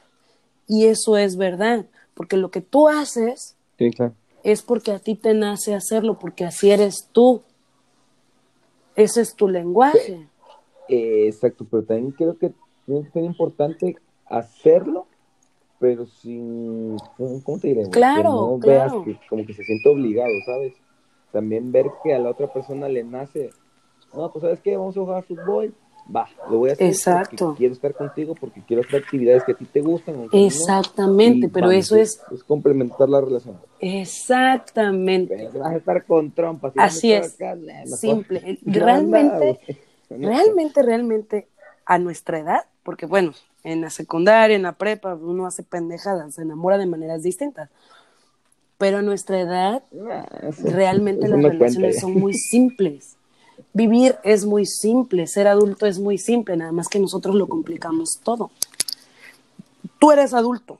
Y eso es verdad, porque lo que tú haces Sí, claro. Es porque a ti te nace hacerlo, porque así eres tú. Ese es tu lenguaje. Eh, exacto, pero también creo que ser importante hacerlo, pero sin, ¿cómo te diré? Claro, que no claro. veas que como que se siente obligado, ¿sabes? También ver que a la otra persona le nace, no, pues ¿sabes qué? Vamos a jugar fútbol, va, lo voy a hacer Exacto. porque quiero estar contigo, porque quiero hacer actividades que a ti te gustan. no, Exactamente, pero vamos, eso es Es complementar la relación. exactamente. Pero si vas a estar con trompas. y Así es. Simple. Realmente, realmente, realmente, a nuestra edad, porque bueno, en la secundaria, en la prepa, uno hace pendejadas, se enamora de maneras distintas. Pero a nuestra edad, eso- realmente eso las cuenta relaciones son muy simples. Vivir es muy simple, ser adulto es muy simple, nada más que nosotros lo complicamos todo. Tú eres adulto,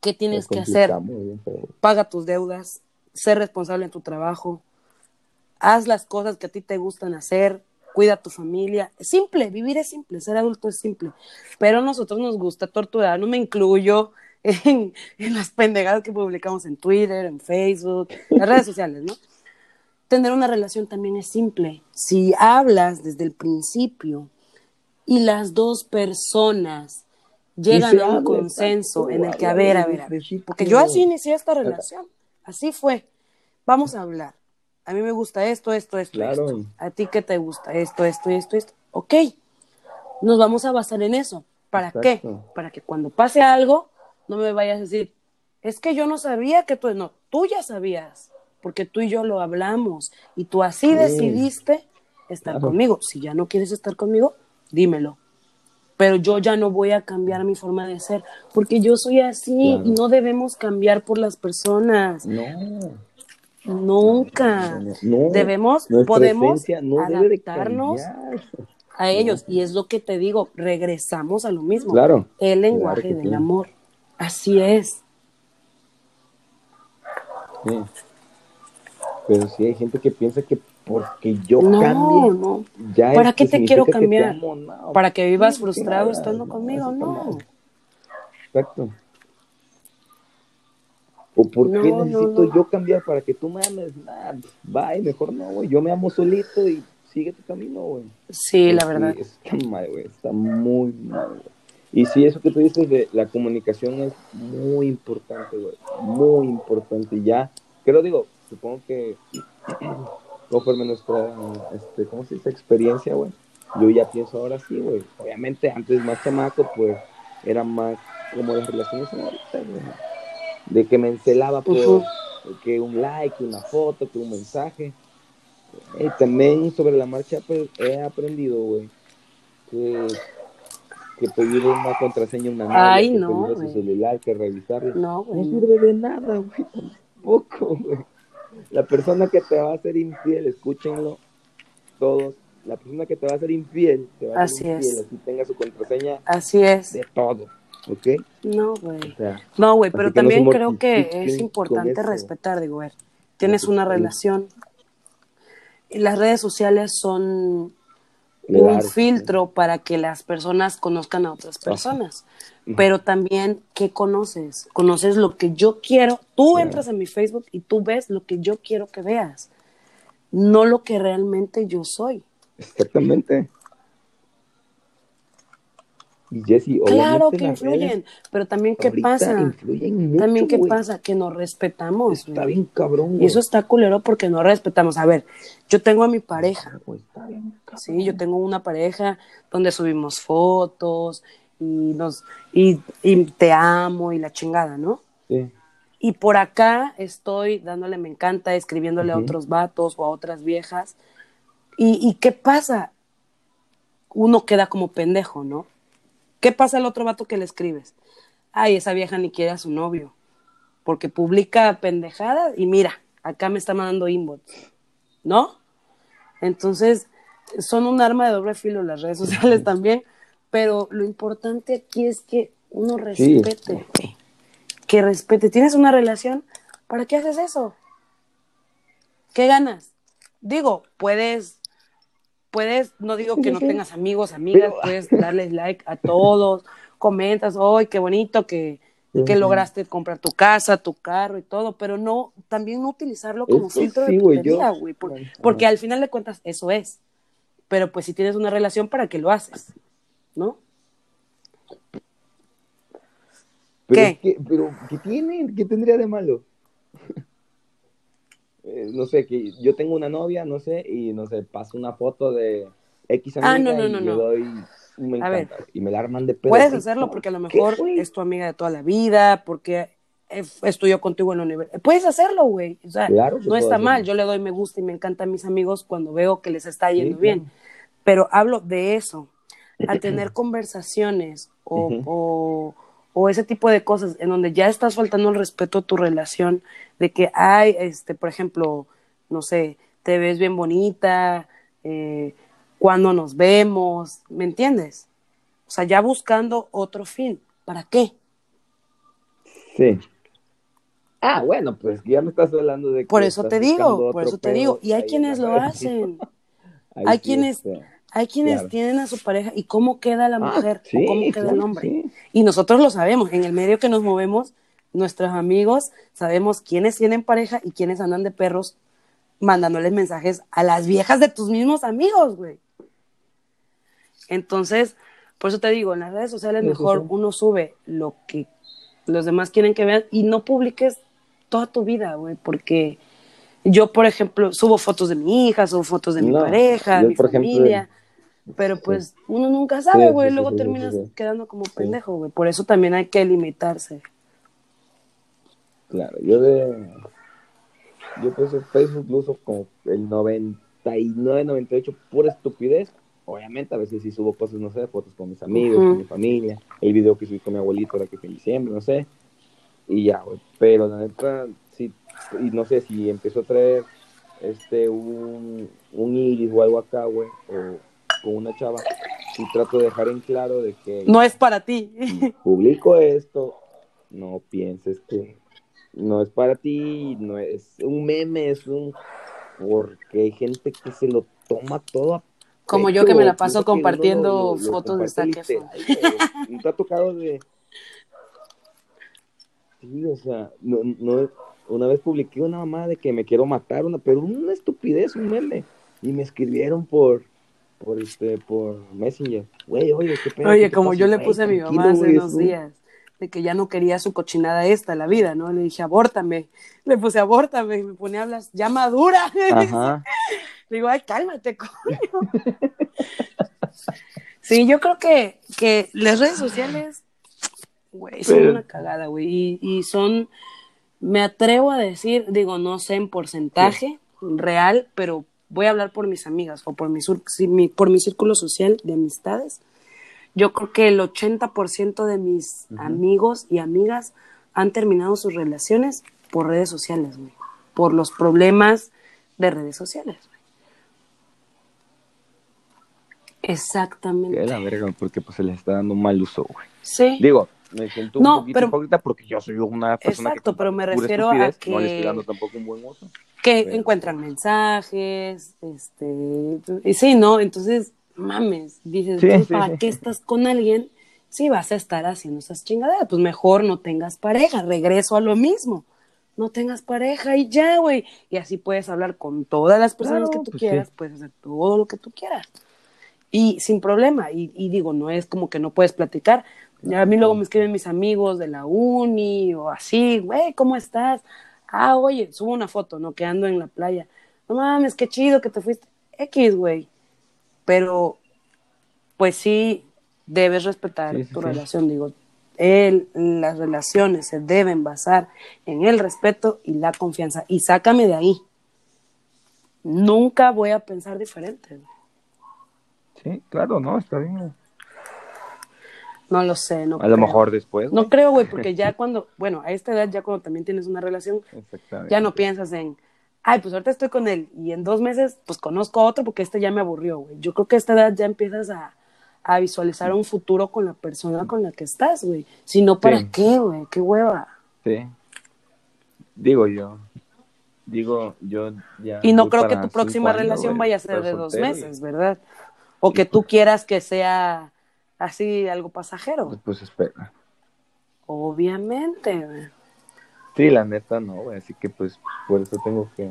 ¿qué tienes que hacer? complicamos bien, pero- paga tus deudas, sé responsable en tu trabajo, haz las cosas que a ti te gustan hacer, cuida a tu familia. Es simple, vivir es simple, ser adulto es simple. Pero a nosotros nos gusta torturar, no me incluyo en, en las pendejadas que publicamos en Twitter, en Facebook, en las redes sociales, ¿no? Tener una relación también es simple. Si hablas desde el principio y las dos personas llegan a un consenso en el que, a ver, a ver, a ver, porque yo así inicié esta relación, así fue. Vamos a hablar. A mí me gusta esto, esto, esto, Claro. esto. A ti qué te gusta esto, esto, esto, esto. Ok, nos vamos a basar en eso. ¿Para qué? Para que cuando pase algo, no me vayas a decir, es que yo no sabía que tú, no, tú ya sabías, porque tú y yo lo hablamos y tú así Sí. decidiste estar Claro. conmigo. Si ya no quieres estar conmigo, dímelo. Pero yo ya no voy a cambiar mi forma de ser, porque yo soy así Claro. y no debemos cambiar por las personas. No. Nunca. No, Debemos, podemos no adaptarnos a ellos. Y es lo que te digo, regresamos a lo mismo. Claro. El lenguaje Claro del amor. Así es. Sí. Pero sí hay gente que piensa que porque yo No, cambie, no. ya ¿Para qué te quiero que te cambiar? amo. No, Para que vivas frustrado nada, estando conmigo, no. Exacto. ¿O por qué No, necesito no. yo cambiar para que tú me ames? Nah, bye, mejor no, güey. Yo me amo solito y sigue tu camino, güey. Sí, la Porque verdad. Está mal, güey. Está muy mal, güey. Y sí, eso que tú dices de la comunicación es muy importante, güey. Muy importante. Ya, que lo digo, supongo que conforme nuestra, este, ¿cómo se dice? Experiencia, güey. Yo ya pienso ahora sí, güey. Obviamente, antes más chamaco, pues, era más como las relaciones ahorita, güey. De que me encelaba por Ujú. que un like, una foto, que un mensaje. Y también sobre la marcha pues, he aprendido, güey, que, que pedirle una contraseña a una novia, Ay, que no, su celular, que revisarla. No, No güey. no. sirve de nada, güey, tampoco, güey. La persona que te va a hacer infiel, escúchenlo todos, la persona que te va a hacer infiel, te va a hacer infiel, es. así tenga su contraseña Así es. de todo, ¿ok? No, güey. O sea, No, güey, pero no también creo que es importante respetar, digo, a ver, tienes una relación. Y las redes sociales son Claro, un filtro para que las personas conozcan a otras personas. Ujú. Pero también, ¿qué conoces? Conoces lo que yo quiero. Tú Claro. entras en mi Facebook y tú ves lo que yo quiero que veas, no lo que realmente yo soy. Exactamente. Y Jessy, Claro que influyen, pero también, ¿qué pasa? influyen mucho, También, ¿qué güey. pasa? Que nos respetamos. Está güey. bien cabrón, Y eso está culero porque no respetamos. A ver, yo tengo a mi pareja, está bien sí, yo tengo una pareja donde subimos fotos y nos y, y te amo y la chingada, ¿no? Sí. Y por acá estoy dándole me encanta, escribiéndole a otros vatos o a otras viejas. ¿Y, y qué pasa? Uno queda como pendejo, ¿no? ¿Qué pasa al otro vato que le escribes? Ay, esa vieja ni quiere a su novio, porque publica pendejadas y mira, acá me está mandando inbox, ¿no? Entonces, son un arma de doble filo las redes sociales también, pero lo importante aquí es que uno respete, que respete. ¿Tienes una relación? ¿Para qué haces eso? ¿Qué ganas? Digo, puedes, puedes, no digo que no tengas amigos, amigas, puedes darles like a todos, comentas, ¡ay, qué bonito que, que lograste comprar tu casa, tu carro y todo! Pero no, también no utilizarlo como filtro de putería, güey, porque al final de cuentas eso es. Pero pues si tienes una relación, ¿para qué lo haces? ¿No? ¿Qué? pero, ¿qué tiene? ¿Qué tendría de malo? Eh, no sé, que yo tengo una novia, no sé, y no sé, paso una foto de X amiga ah, no, no, no, y no. doy me encanta, y me la arman de pedo. Puedes hacerlo porque a lo mejor es tu amiga de toda la vida, porque estudió contigo en la universidad. Puedes hacerlo, güey. O sea, no está mal. Yo le doy me gusta y me encanta a mis amigos cuando veo que les está yendo bien. Pero hablo de eso, al tener conversaciones o o ese tipo de cosas en donde ya estás faltando el respeto a tu relación, de que hay, este, por ejemplo, no sé, te ves bien bonita, eh, cuando nos vemos, ¿me entiendes? O sea, ya buscando otro fin, ¿para qué? Sí. Ah, bueno, pues ya me estás hablando de que Por eso te digo, por eso te digo, y hay quienes lo hacen. hay quienes hay quienes tienen a su pareja y cómo queda la ah, mujer o cómo queda el hombre. Y nosotros lo sabemos, en el medio que nos movemos, nuestros amigos sabemos quiénes tienen pareja y quiénes andan de perros mandándoles mensajes a las viejas de tus mismos amigos, güey. Entonces, por eso te digo, en las redes sociales mejor uno sube lo que los demás quieren que vean y no publiques toda tu vida, güey, porque yo, por ejemplo, subo fotos de mi hija, subo fotos de mi pareja, de mi familia. pero pues uno nunca sabe, güey, luego terminas quedando como pendejo, güey. Por eso también hay que limitarse. Claro, yo de. Yo pues Facebook lo uso como el 99, 98, pura estupidez. Obviamente, a veces sí subo cosas, no sé, fotos con mis amigos, con mi familia. El video que subí con mi abuelito ahora que fue en diciembre, no sé. Y ya, güey. Pero la neta, sí, y no sé si empezó a traer este un, un iris o algo acá, güey, o con una chava, y trato de dejar en claro de que... No es para ti. Publico esto, no pienses que no es para ti, no es un meme, es un... Porque hay gente que se lo toma todo a Como yo que me la paso compartiendo fotos de esta Y te ha tocado de... Sí, o sea, no, no, una vez publiqué una mamá de que me quiero matar, una, pero una estupidez, un meme. Y me escribieron por, por este, por Messenger. Güey, oye, qué pena. Oye, como yo le puse a mi mamá hace unos días, de que ya no quería su cochinada esta, la vida, ¿no? Le dije, abórtame. Le puse, abórtame. Y me pone a hablar, ya madura. Ajá. digo, ay, cálmate, coño. sí, yo creo que, que las redes sociales, güey, son una cagada, güey. Y, y son me atrevo a decir, digo, no sé en porcentaje real, pero voy a hablar por mis amigas o por mi, por mi círculo social de amistades. Yo creo que el 80% de mis amigos y amigas han terminado sus relaciones por redes sociales, güey. Por los problemas de redes sociales, güey. Exactamente. Qué la verga, porque pues se les está dando mal uso, güey. Sí. Digo, me siento un poquito pero, porque yo soy una persona exacto, pero me refiero a que no le estoy dando tampoco un buen uso. Que encuentran mensajes, este, y sí, ¿no? Entonces, mames, dices, ¿para qué estás con alguien si vas a estar haciendo esas chingaderas? Pues mejor no tengas pareja, regreso a lo mismo. No tengas pareja y ya, güey. Y así puedes hablar con todas las personas que tú pues quieras, puedes hacer todo lo que tú quieras. Y sin problema. Y, y digo, no es como que no puedes platicar a mí luego me escriben mis amigos de la uni o así, güey, ¿cómo estás? Ah, oye, subo una foto, ¿no? Que ando en la playa. No mames, qué chido que te fuiste. X, güey. Pero, pues sí, debes respetar tu relación. Digo, el, las relaciones se deben basar en el respeto y la confianza. Y sácame de ahí. Nunca voy a pensar diferente. Sí, claro, no, está bien. No lo sé, no A lo mejor después. No creo, güey, porque ya cuando, bueno, a esta edad, ya cuando también tienes una relación, ya no piensas en, ay, pues ahorita estoy con él y en dos meses, pues conozco a otro porque este ya me aburrió, güey. Yo creo que a esta edad ya empiezas a, a visualizar un futuro con la persona con la que estás, güey. Si no, ¿para qué, güey? Qué hueva. Sí. Digo yo. digo, yo ya. Y no creo que tu próxima relación vaya a ser de dos meses, ¿verdad? O que tú quieras que sea así algo pasajero. Pues espera. Obviamente, güey. Sí, la neta no, güey. Así que pues por eso tengo que,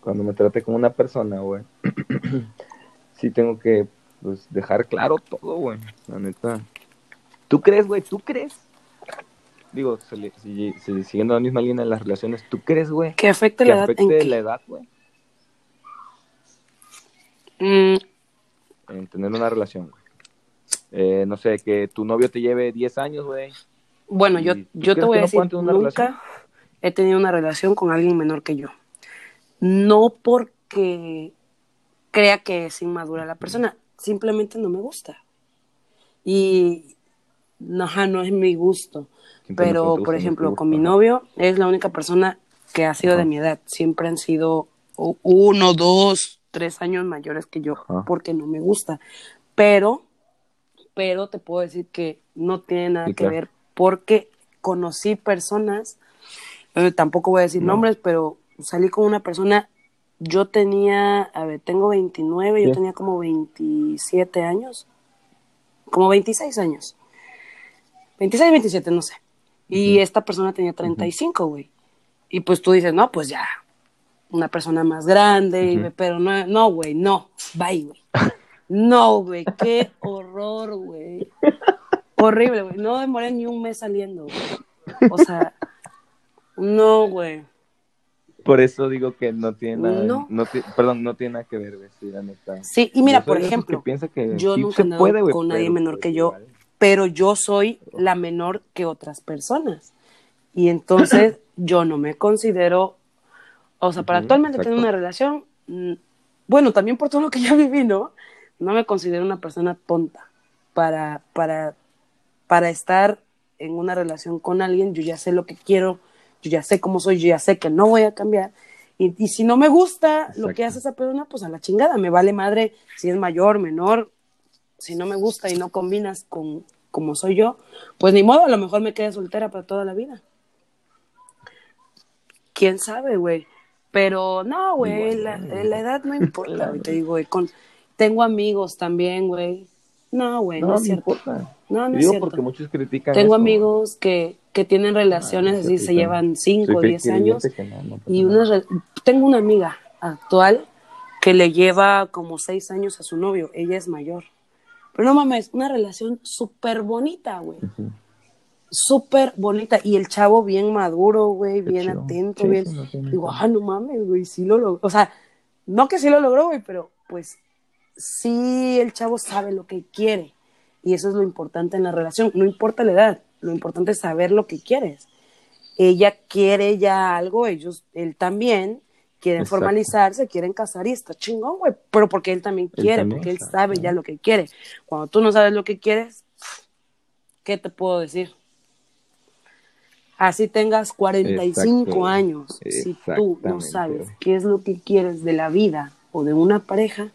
cuando me trate como una persona, güey, sí tengo que pues dejar claro todo, güey. La neta. ¿Tú crees, güey? ¿Tú crees? Digo, si, si- siguiendo la misma línea de las relaciones, ¿tú crees, güey? Que afecte la edad en afecte qué? la edad, güey, Mm, en tener una relación, güey. Eh, no sé, que tu novio te lleve 10 años, güey. Bueno, yo, ¿Y tú yo te voy a no decir, nunca relación? he tenido una relación con alguien menor que yo. No porque crea que es inmadura la persona, simplemente no me gusta. Y no, no es mi gusto. Pero, por ejemplo, gusta, con mi novio es la única persona que ha sido de mi edad. Siempre han sido uno, dos, tres años mayores que yo, porque no me gusta. Pero, pero te puedo decir que no tiene nada Sí, que claro. ver, porque conocí personas, eh, tampoco voy a decir No. nombres, pero salí con una persona, yo tenía, a ver, tengo 29, yo tenía como 27 años, como 26 años. 26, 27, no sé. Y esta persona tenía 35, güey. Y pues tú dices, no, pues ya, una persona más grande, pero no, no, güey, no, bye, güey. No, güey, qué horror, güey. Horrible, güey. No demoré ni un mes saliendo, güey. O sea, no, güey. Por eso digo que no tiene nada, No. perdón, no tiene nada que ver, güey, sí, la neta. Sí, y mira, Yo por ejemplo, que que yo sí nunca he puede, con nadie menor pues, que yo, igual. pero yo soy la menor que otras personas. Y entonces yo no me considero, o sea, para actualmente tener exacto. una relación, mm, bueno, también por todo lo que ya viví, ¿no? No me considero una persona tonta para, para, para estar en una relación con alguien, yo ya sé lo que quiero, yo ya sé cómo soy, yo ya sé que no voy a cambiar. Y, y si no me gusta lo que hace esa persona, pues a la chingada, me vale madre si es mayor, menor, si no me gusta y no combinas con como soy yo, pues ni modo, a lo mejor me quedé soltera para toda la vida. ¿Quién sabe, güey? Pero no, güey, la, edad no importa, te digo, güey, con, tengo amigos también, güey. No, güey, no, No, es no cierto. importa. No, no Te es cierto. porque muchos critican Tengo eso, amigos que, que tienen relaciones Ah, así, sí, se llevan 5 o Soy 10 fiel años. no, Y una re- tengo una amiga actual que le lleva como 6 años a su novio. Ella es mayor. Pero no mames, una relación súper bonita, güey. Ujú. Súper bonita. Y el chavo bien maduro, güey, bien chido. atento, Sí, bien. Digo, ah, no mames, güey, sí lo logró. O sea, no que sí lo logró, güey, pero pues sí el chavo sabe lo que quiere. Y eso es lo importante en la relación. No importa la edad, lo importante es saber lo que quieres. Ella quiere ya algo, ellos, él también, quieren Exacto. formalizarse, quieren casar y está chingón, güey. Pero porque él también Él quiere, también, porque él sabe ya lo que quiere. Cuando tú no sabes lo que quieres, ¿qué te puedo decir? Así tengas 45 Exacto. años, si tú no sabes qué es lo que quieres de la vida o de una pareja,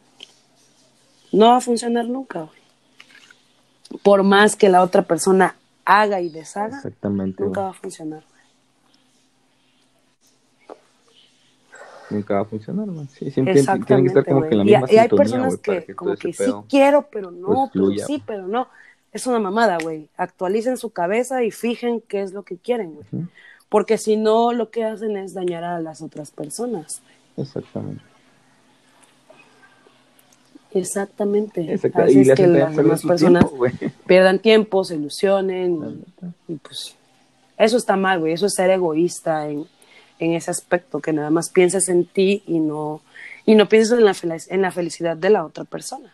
no va a funcionar nunca, güey. Por más que la otra persona haga y deshaga, Exactamente. nunca güey. va a funcionar. Nunca va a funcionar, güey. Sí, siempre tiene que estar como que en la güey. Y, misma y hay personas que, que como que sí quiero, pero no, pues, pero sí, pero no. Es una mamada, güey. Actualicen su cabeza y fijen qué es lo que quieren, güey. Porque si no, lo que hacen es dañar a las otras personas. Exactamente. Exactamente. Exacto. Así Y es le que las demás personas tiempo, pierdan tiempo, se ilusionen y, pues eso está mal, güey. Eso es ser egoísta en, en ese aspecto, que nada más pienses en ti y no, y no pienses en la, en la felicidad de la otra persona.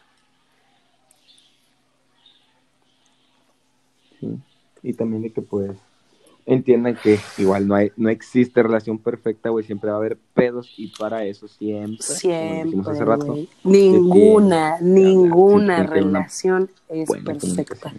Sí. Y también de que pues entiendan que igual no hay, no existe relación perfecta, güey, siempre va a haber pedos y para eso siempre, Siempre, hace rato. Ninguna, que- ninguna relación es perfecta.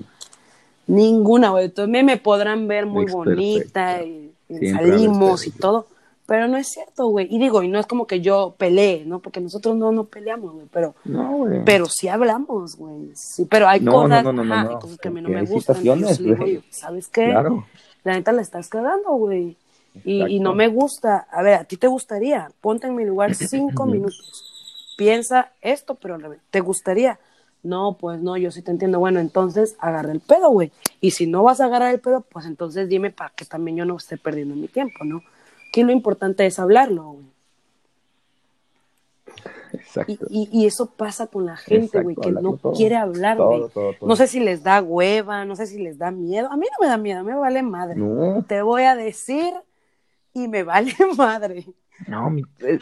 Ninguna, güey. Entonces me podrán ver muy bonita y, salimos y todo, pero no es cierto, güey. Y digo, y no es como que yo pelee, ¿no? Porque nosotros no nos peleamos, güey, pero No, pero sí hablamos, güey. Sí, pero hay No, cosas, ajá, hay que a mí no me gustan. yo situaciones, sí le digo, güey. "Oye, ¿sabes qué? Claro. La neta la estás cagando, güey. Y, y no me gusta. A ver, ¿a ti te gustaría? Ponte en mi lugar cinco minutos. Piensa esto, pero. ¿Te gustaría? No, pues no, yo sí te entiendo. Bueno, entonces agarra el pedo, güey. Y si no vas a agarrar el pedo, pues entonces dime para que también yo no esté perdiendo mi tiempo, ¿no? Aquí lo importante es hablarlo, güey. Exacto. Y, y, y eso pasa con la gente, güey, que no todo. quiere hablar, güey. No sé si les da hueva, no sé si les da miedo. A mí no me da miedo, me vale madre. No, Te voy a decir y me vale madre. no, mi, eh,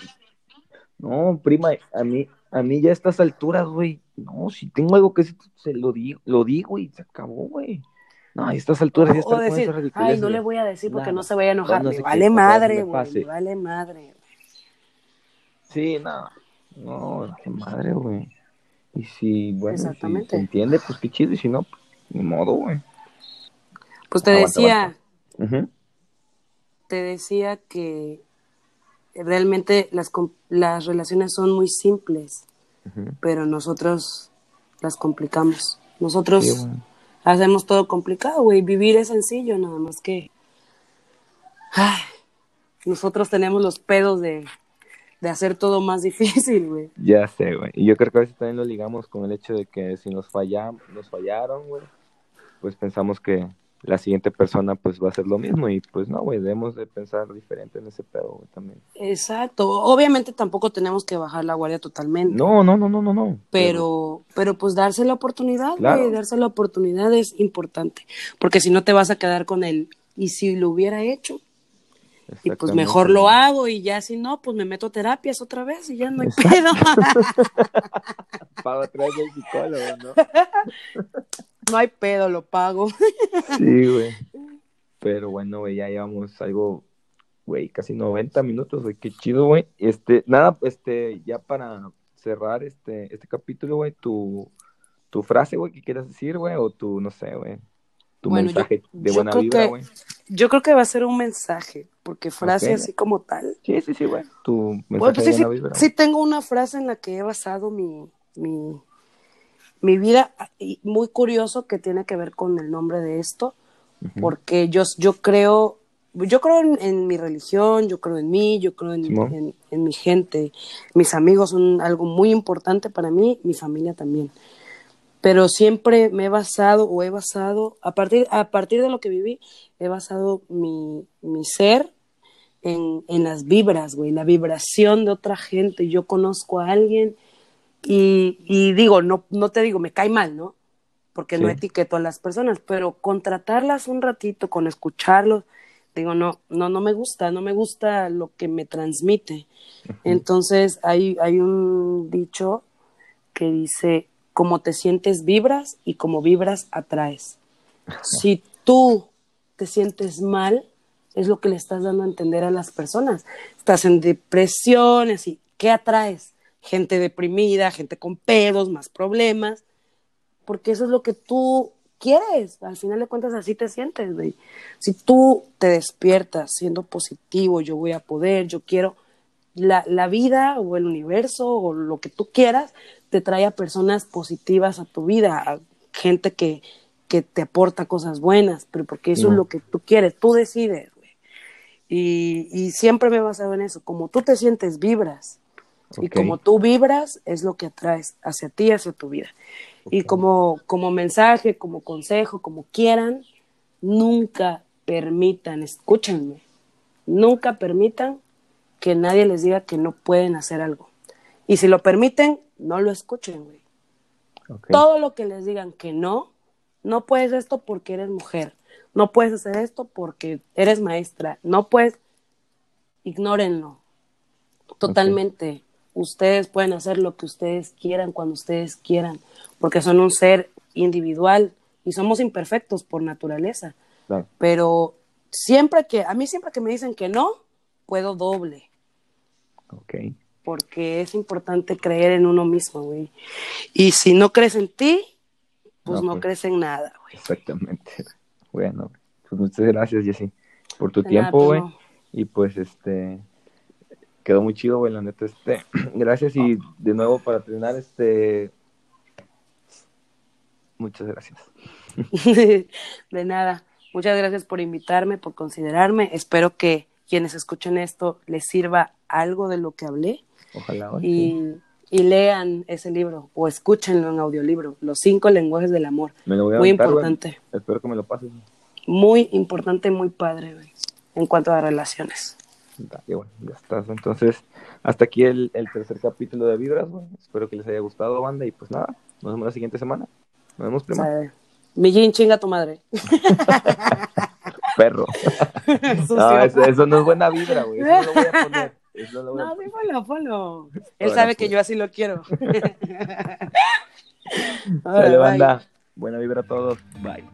no, prima, a mí, a mí ya a estas alturas, güey, no, si tengo algo que decir, se lo digo, lo digo y se acabó, güey. No, a estas alturas ya decir, esas ay, no le güey. voy a decir porque Nada. no se vaya a enojar. No me qué, vale madre, me güey, pase. me vale madre. Sí, no, no, qué madre, güey. Y si, bueno, si se entiende, pues qué chido, y si no, pues, ni modo, güey. Pues te Aguanta, decía, aguanta. Te decía que realmente las, las relaciones son muy simples, pero nosotros las complicamos. Nosotros Sí, hacemos todo complicado, güey. Vivir es sencillo, nada más que. Ay, nosotros tenemos los pedos de, de hacer todo más difícil, güey. Ya sé, güey. Y yo creo que a veces también lo ligamos con el hecho de que si nos fallam, nos fallaron, güey, pues pensamos que la siguiente persona pues va a hacer lo mismo y pues no, güey, debemos de pensar diferente en ese pedo, güey, también. Exacto. Obviamente tampoco tenemos que bajar la guardia totalmente. No, no, no, no, no, no. Pero, pero pues darse la oportunidad, Claro. güey, darse la oportunidad es importante. Porque si no te vas a quedar con el, y si lo hubiera hecho, y pues mejor lo hago, y ya si no, pues me meto a terapias otra vez y ya no hay pedo. Pago atrás del psicólogo, ¿no? no hay pedo, lo pago. Sí, güey. Pero bueno, güey, ya llevamos algo, güey, casi 90 minutos, güey, qué chido, güey. Este, nada, este, ya para cerrar este, este capítulo, güey, tu, tu frase, güey, que quieras decir, güey, o tu, no sé, güey, tu Bueno, yo- mensaje de yo buena vibra, que- güey. Yo creo que va a ser un mensaje, porque frase así como tal. Sí, sí, sí, güey, tu mensaje Bueno, pues sí, de sí, buena vibra. sí tengo una frase en la que he basado mi, mi, mi vida, y muy curioso que tiene que ver con el nombre de esto, porque yo, yo creo, yo creo en, en mi religión, yo creo en mí, yo creo en, en- en mi gente, mis amigos son algo muy importante para mí, mi familia también. Pero siempre me he basado o he basado, a partir, a partir de lo que viví, he basado mi, mi ser en, en las vibras, güey, la vibración de otra gente. Yo conozco a alguien y, y digo, no, no te digo, me cae mal, ¿no? Porque no etiqueto a las personas, pero contratarlas un ratito, con escucharlos, digo, no, no, no me gusta, no me gusta lo que me transmite. Entonces, hay, hay un dicho que dice, como te sientes vibras y como vibras atraes. Si tú te sientes mal, es lo que le estás dando a entender a las personas. Estás en depresión, así, ¿qué atraes? Gente deprimida, gente con pedos, más problemas, porque eso es lo que tú quieres. Al final de cuentas, así te sientes. Si tú te despiertas siendo positivo, yo voy a poder, yo quiero, la, la vida o el universo o lo que tú quieras, te trae a personas positivas a tu vida, a gente que, que te aporta cosas buenas, pero porque eso No. es lo que tú quieres, tú decides, güey. Y, y siempre me he basado en eso, como tú te sientes, vibras. Y como tú vibras, es lo que atraes hacia ti, hacia tu vida. Y como, como mensaje, como consejo, como quieran, nunca permitan, escúchenme, nunca permitan que nadie les diga que no pueden hacer algo. Y si lo permiten, no lo escuchen, güey. Todo lo que les digan que no, no puedes esto porque eres mujer, no puedes hacer esto porque eres maestra, no puedes, ignórenlo. Totalmente. Ustedes pueden hacer lo que ustedes quieran cuando ustedes quieran, porque son un ser individual y somos imperfectos por naturaleza. Claro. Pero siempre que, a mí siempre que me dicen que no, puedo doble Ok. porque es importante creer en uno mismo, güey. Y si no crees en ti, pues No, no, pues. crees en nada, güey. Exactamente. Bueno, pues muchas gracias, Jessy, por tu De tiempo, güey. Y pues, este, quedó muy chido, güey, la neta, este, gracias y de nuevo para terminar, este, muchas gracias. De nada. Muchas gracias por invitarme, por considerarme. Espero que quienes escuchen esto les sirva algo de lo que hablé Ojalá. hoy, y, y lean ese libro o escúchenlo en audiolibro, Los cinco lenguajes del amor. Me lo voy a Muy aventar, güey. importante, Espero que me lo pases. muy importante, muy padre, güey, en cuanto a relaciones. Dale, bueno, ya estás. Entonces, hasta aquí el, el tercer capítulo de Vibras, güey. Espero que les haya gustado, banda. Y pues nada, nos vemos la siguiente semana. Nos vemos, prima. Millín, chinga tu madre. Perro. No, eso, eso no es buena vibra, güey. Eso no lo voy a poner. Eso no No, sí, ponlo, ponlo. Él sabe que yo así lo quiero. Dale, banda. Buena vibra a todos. Bye.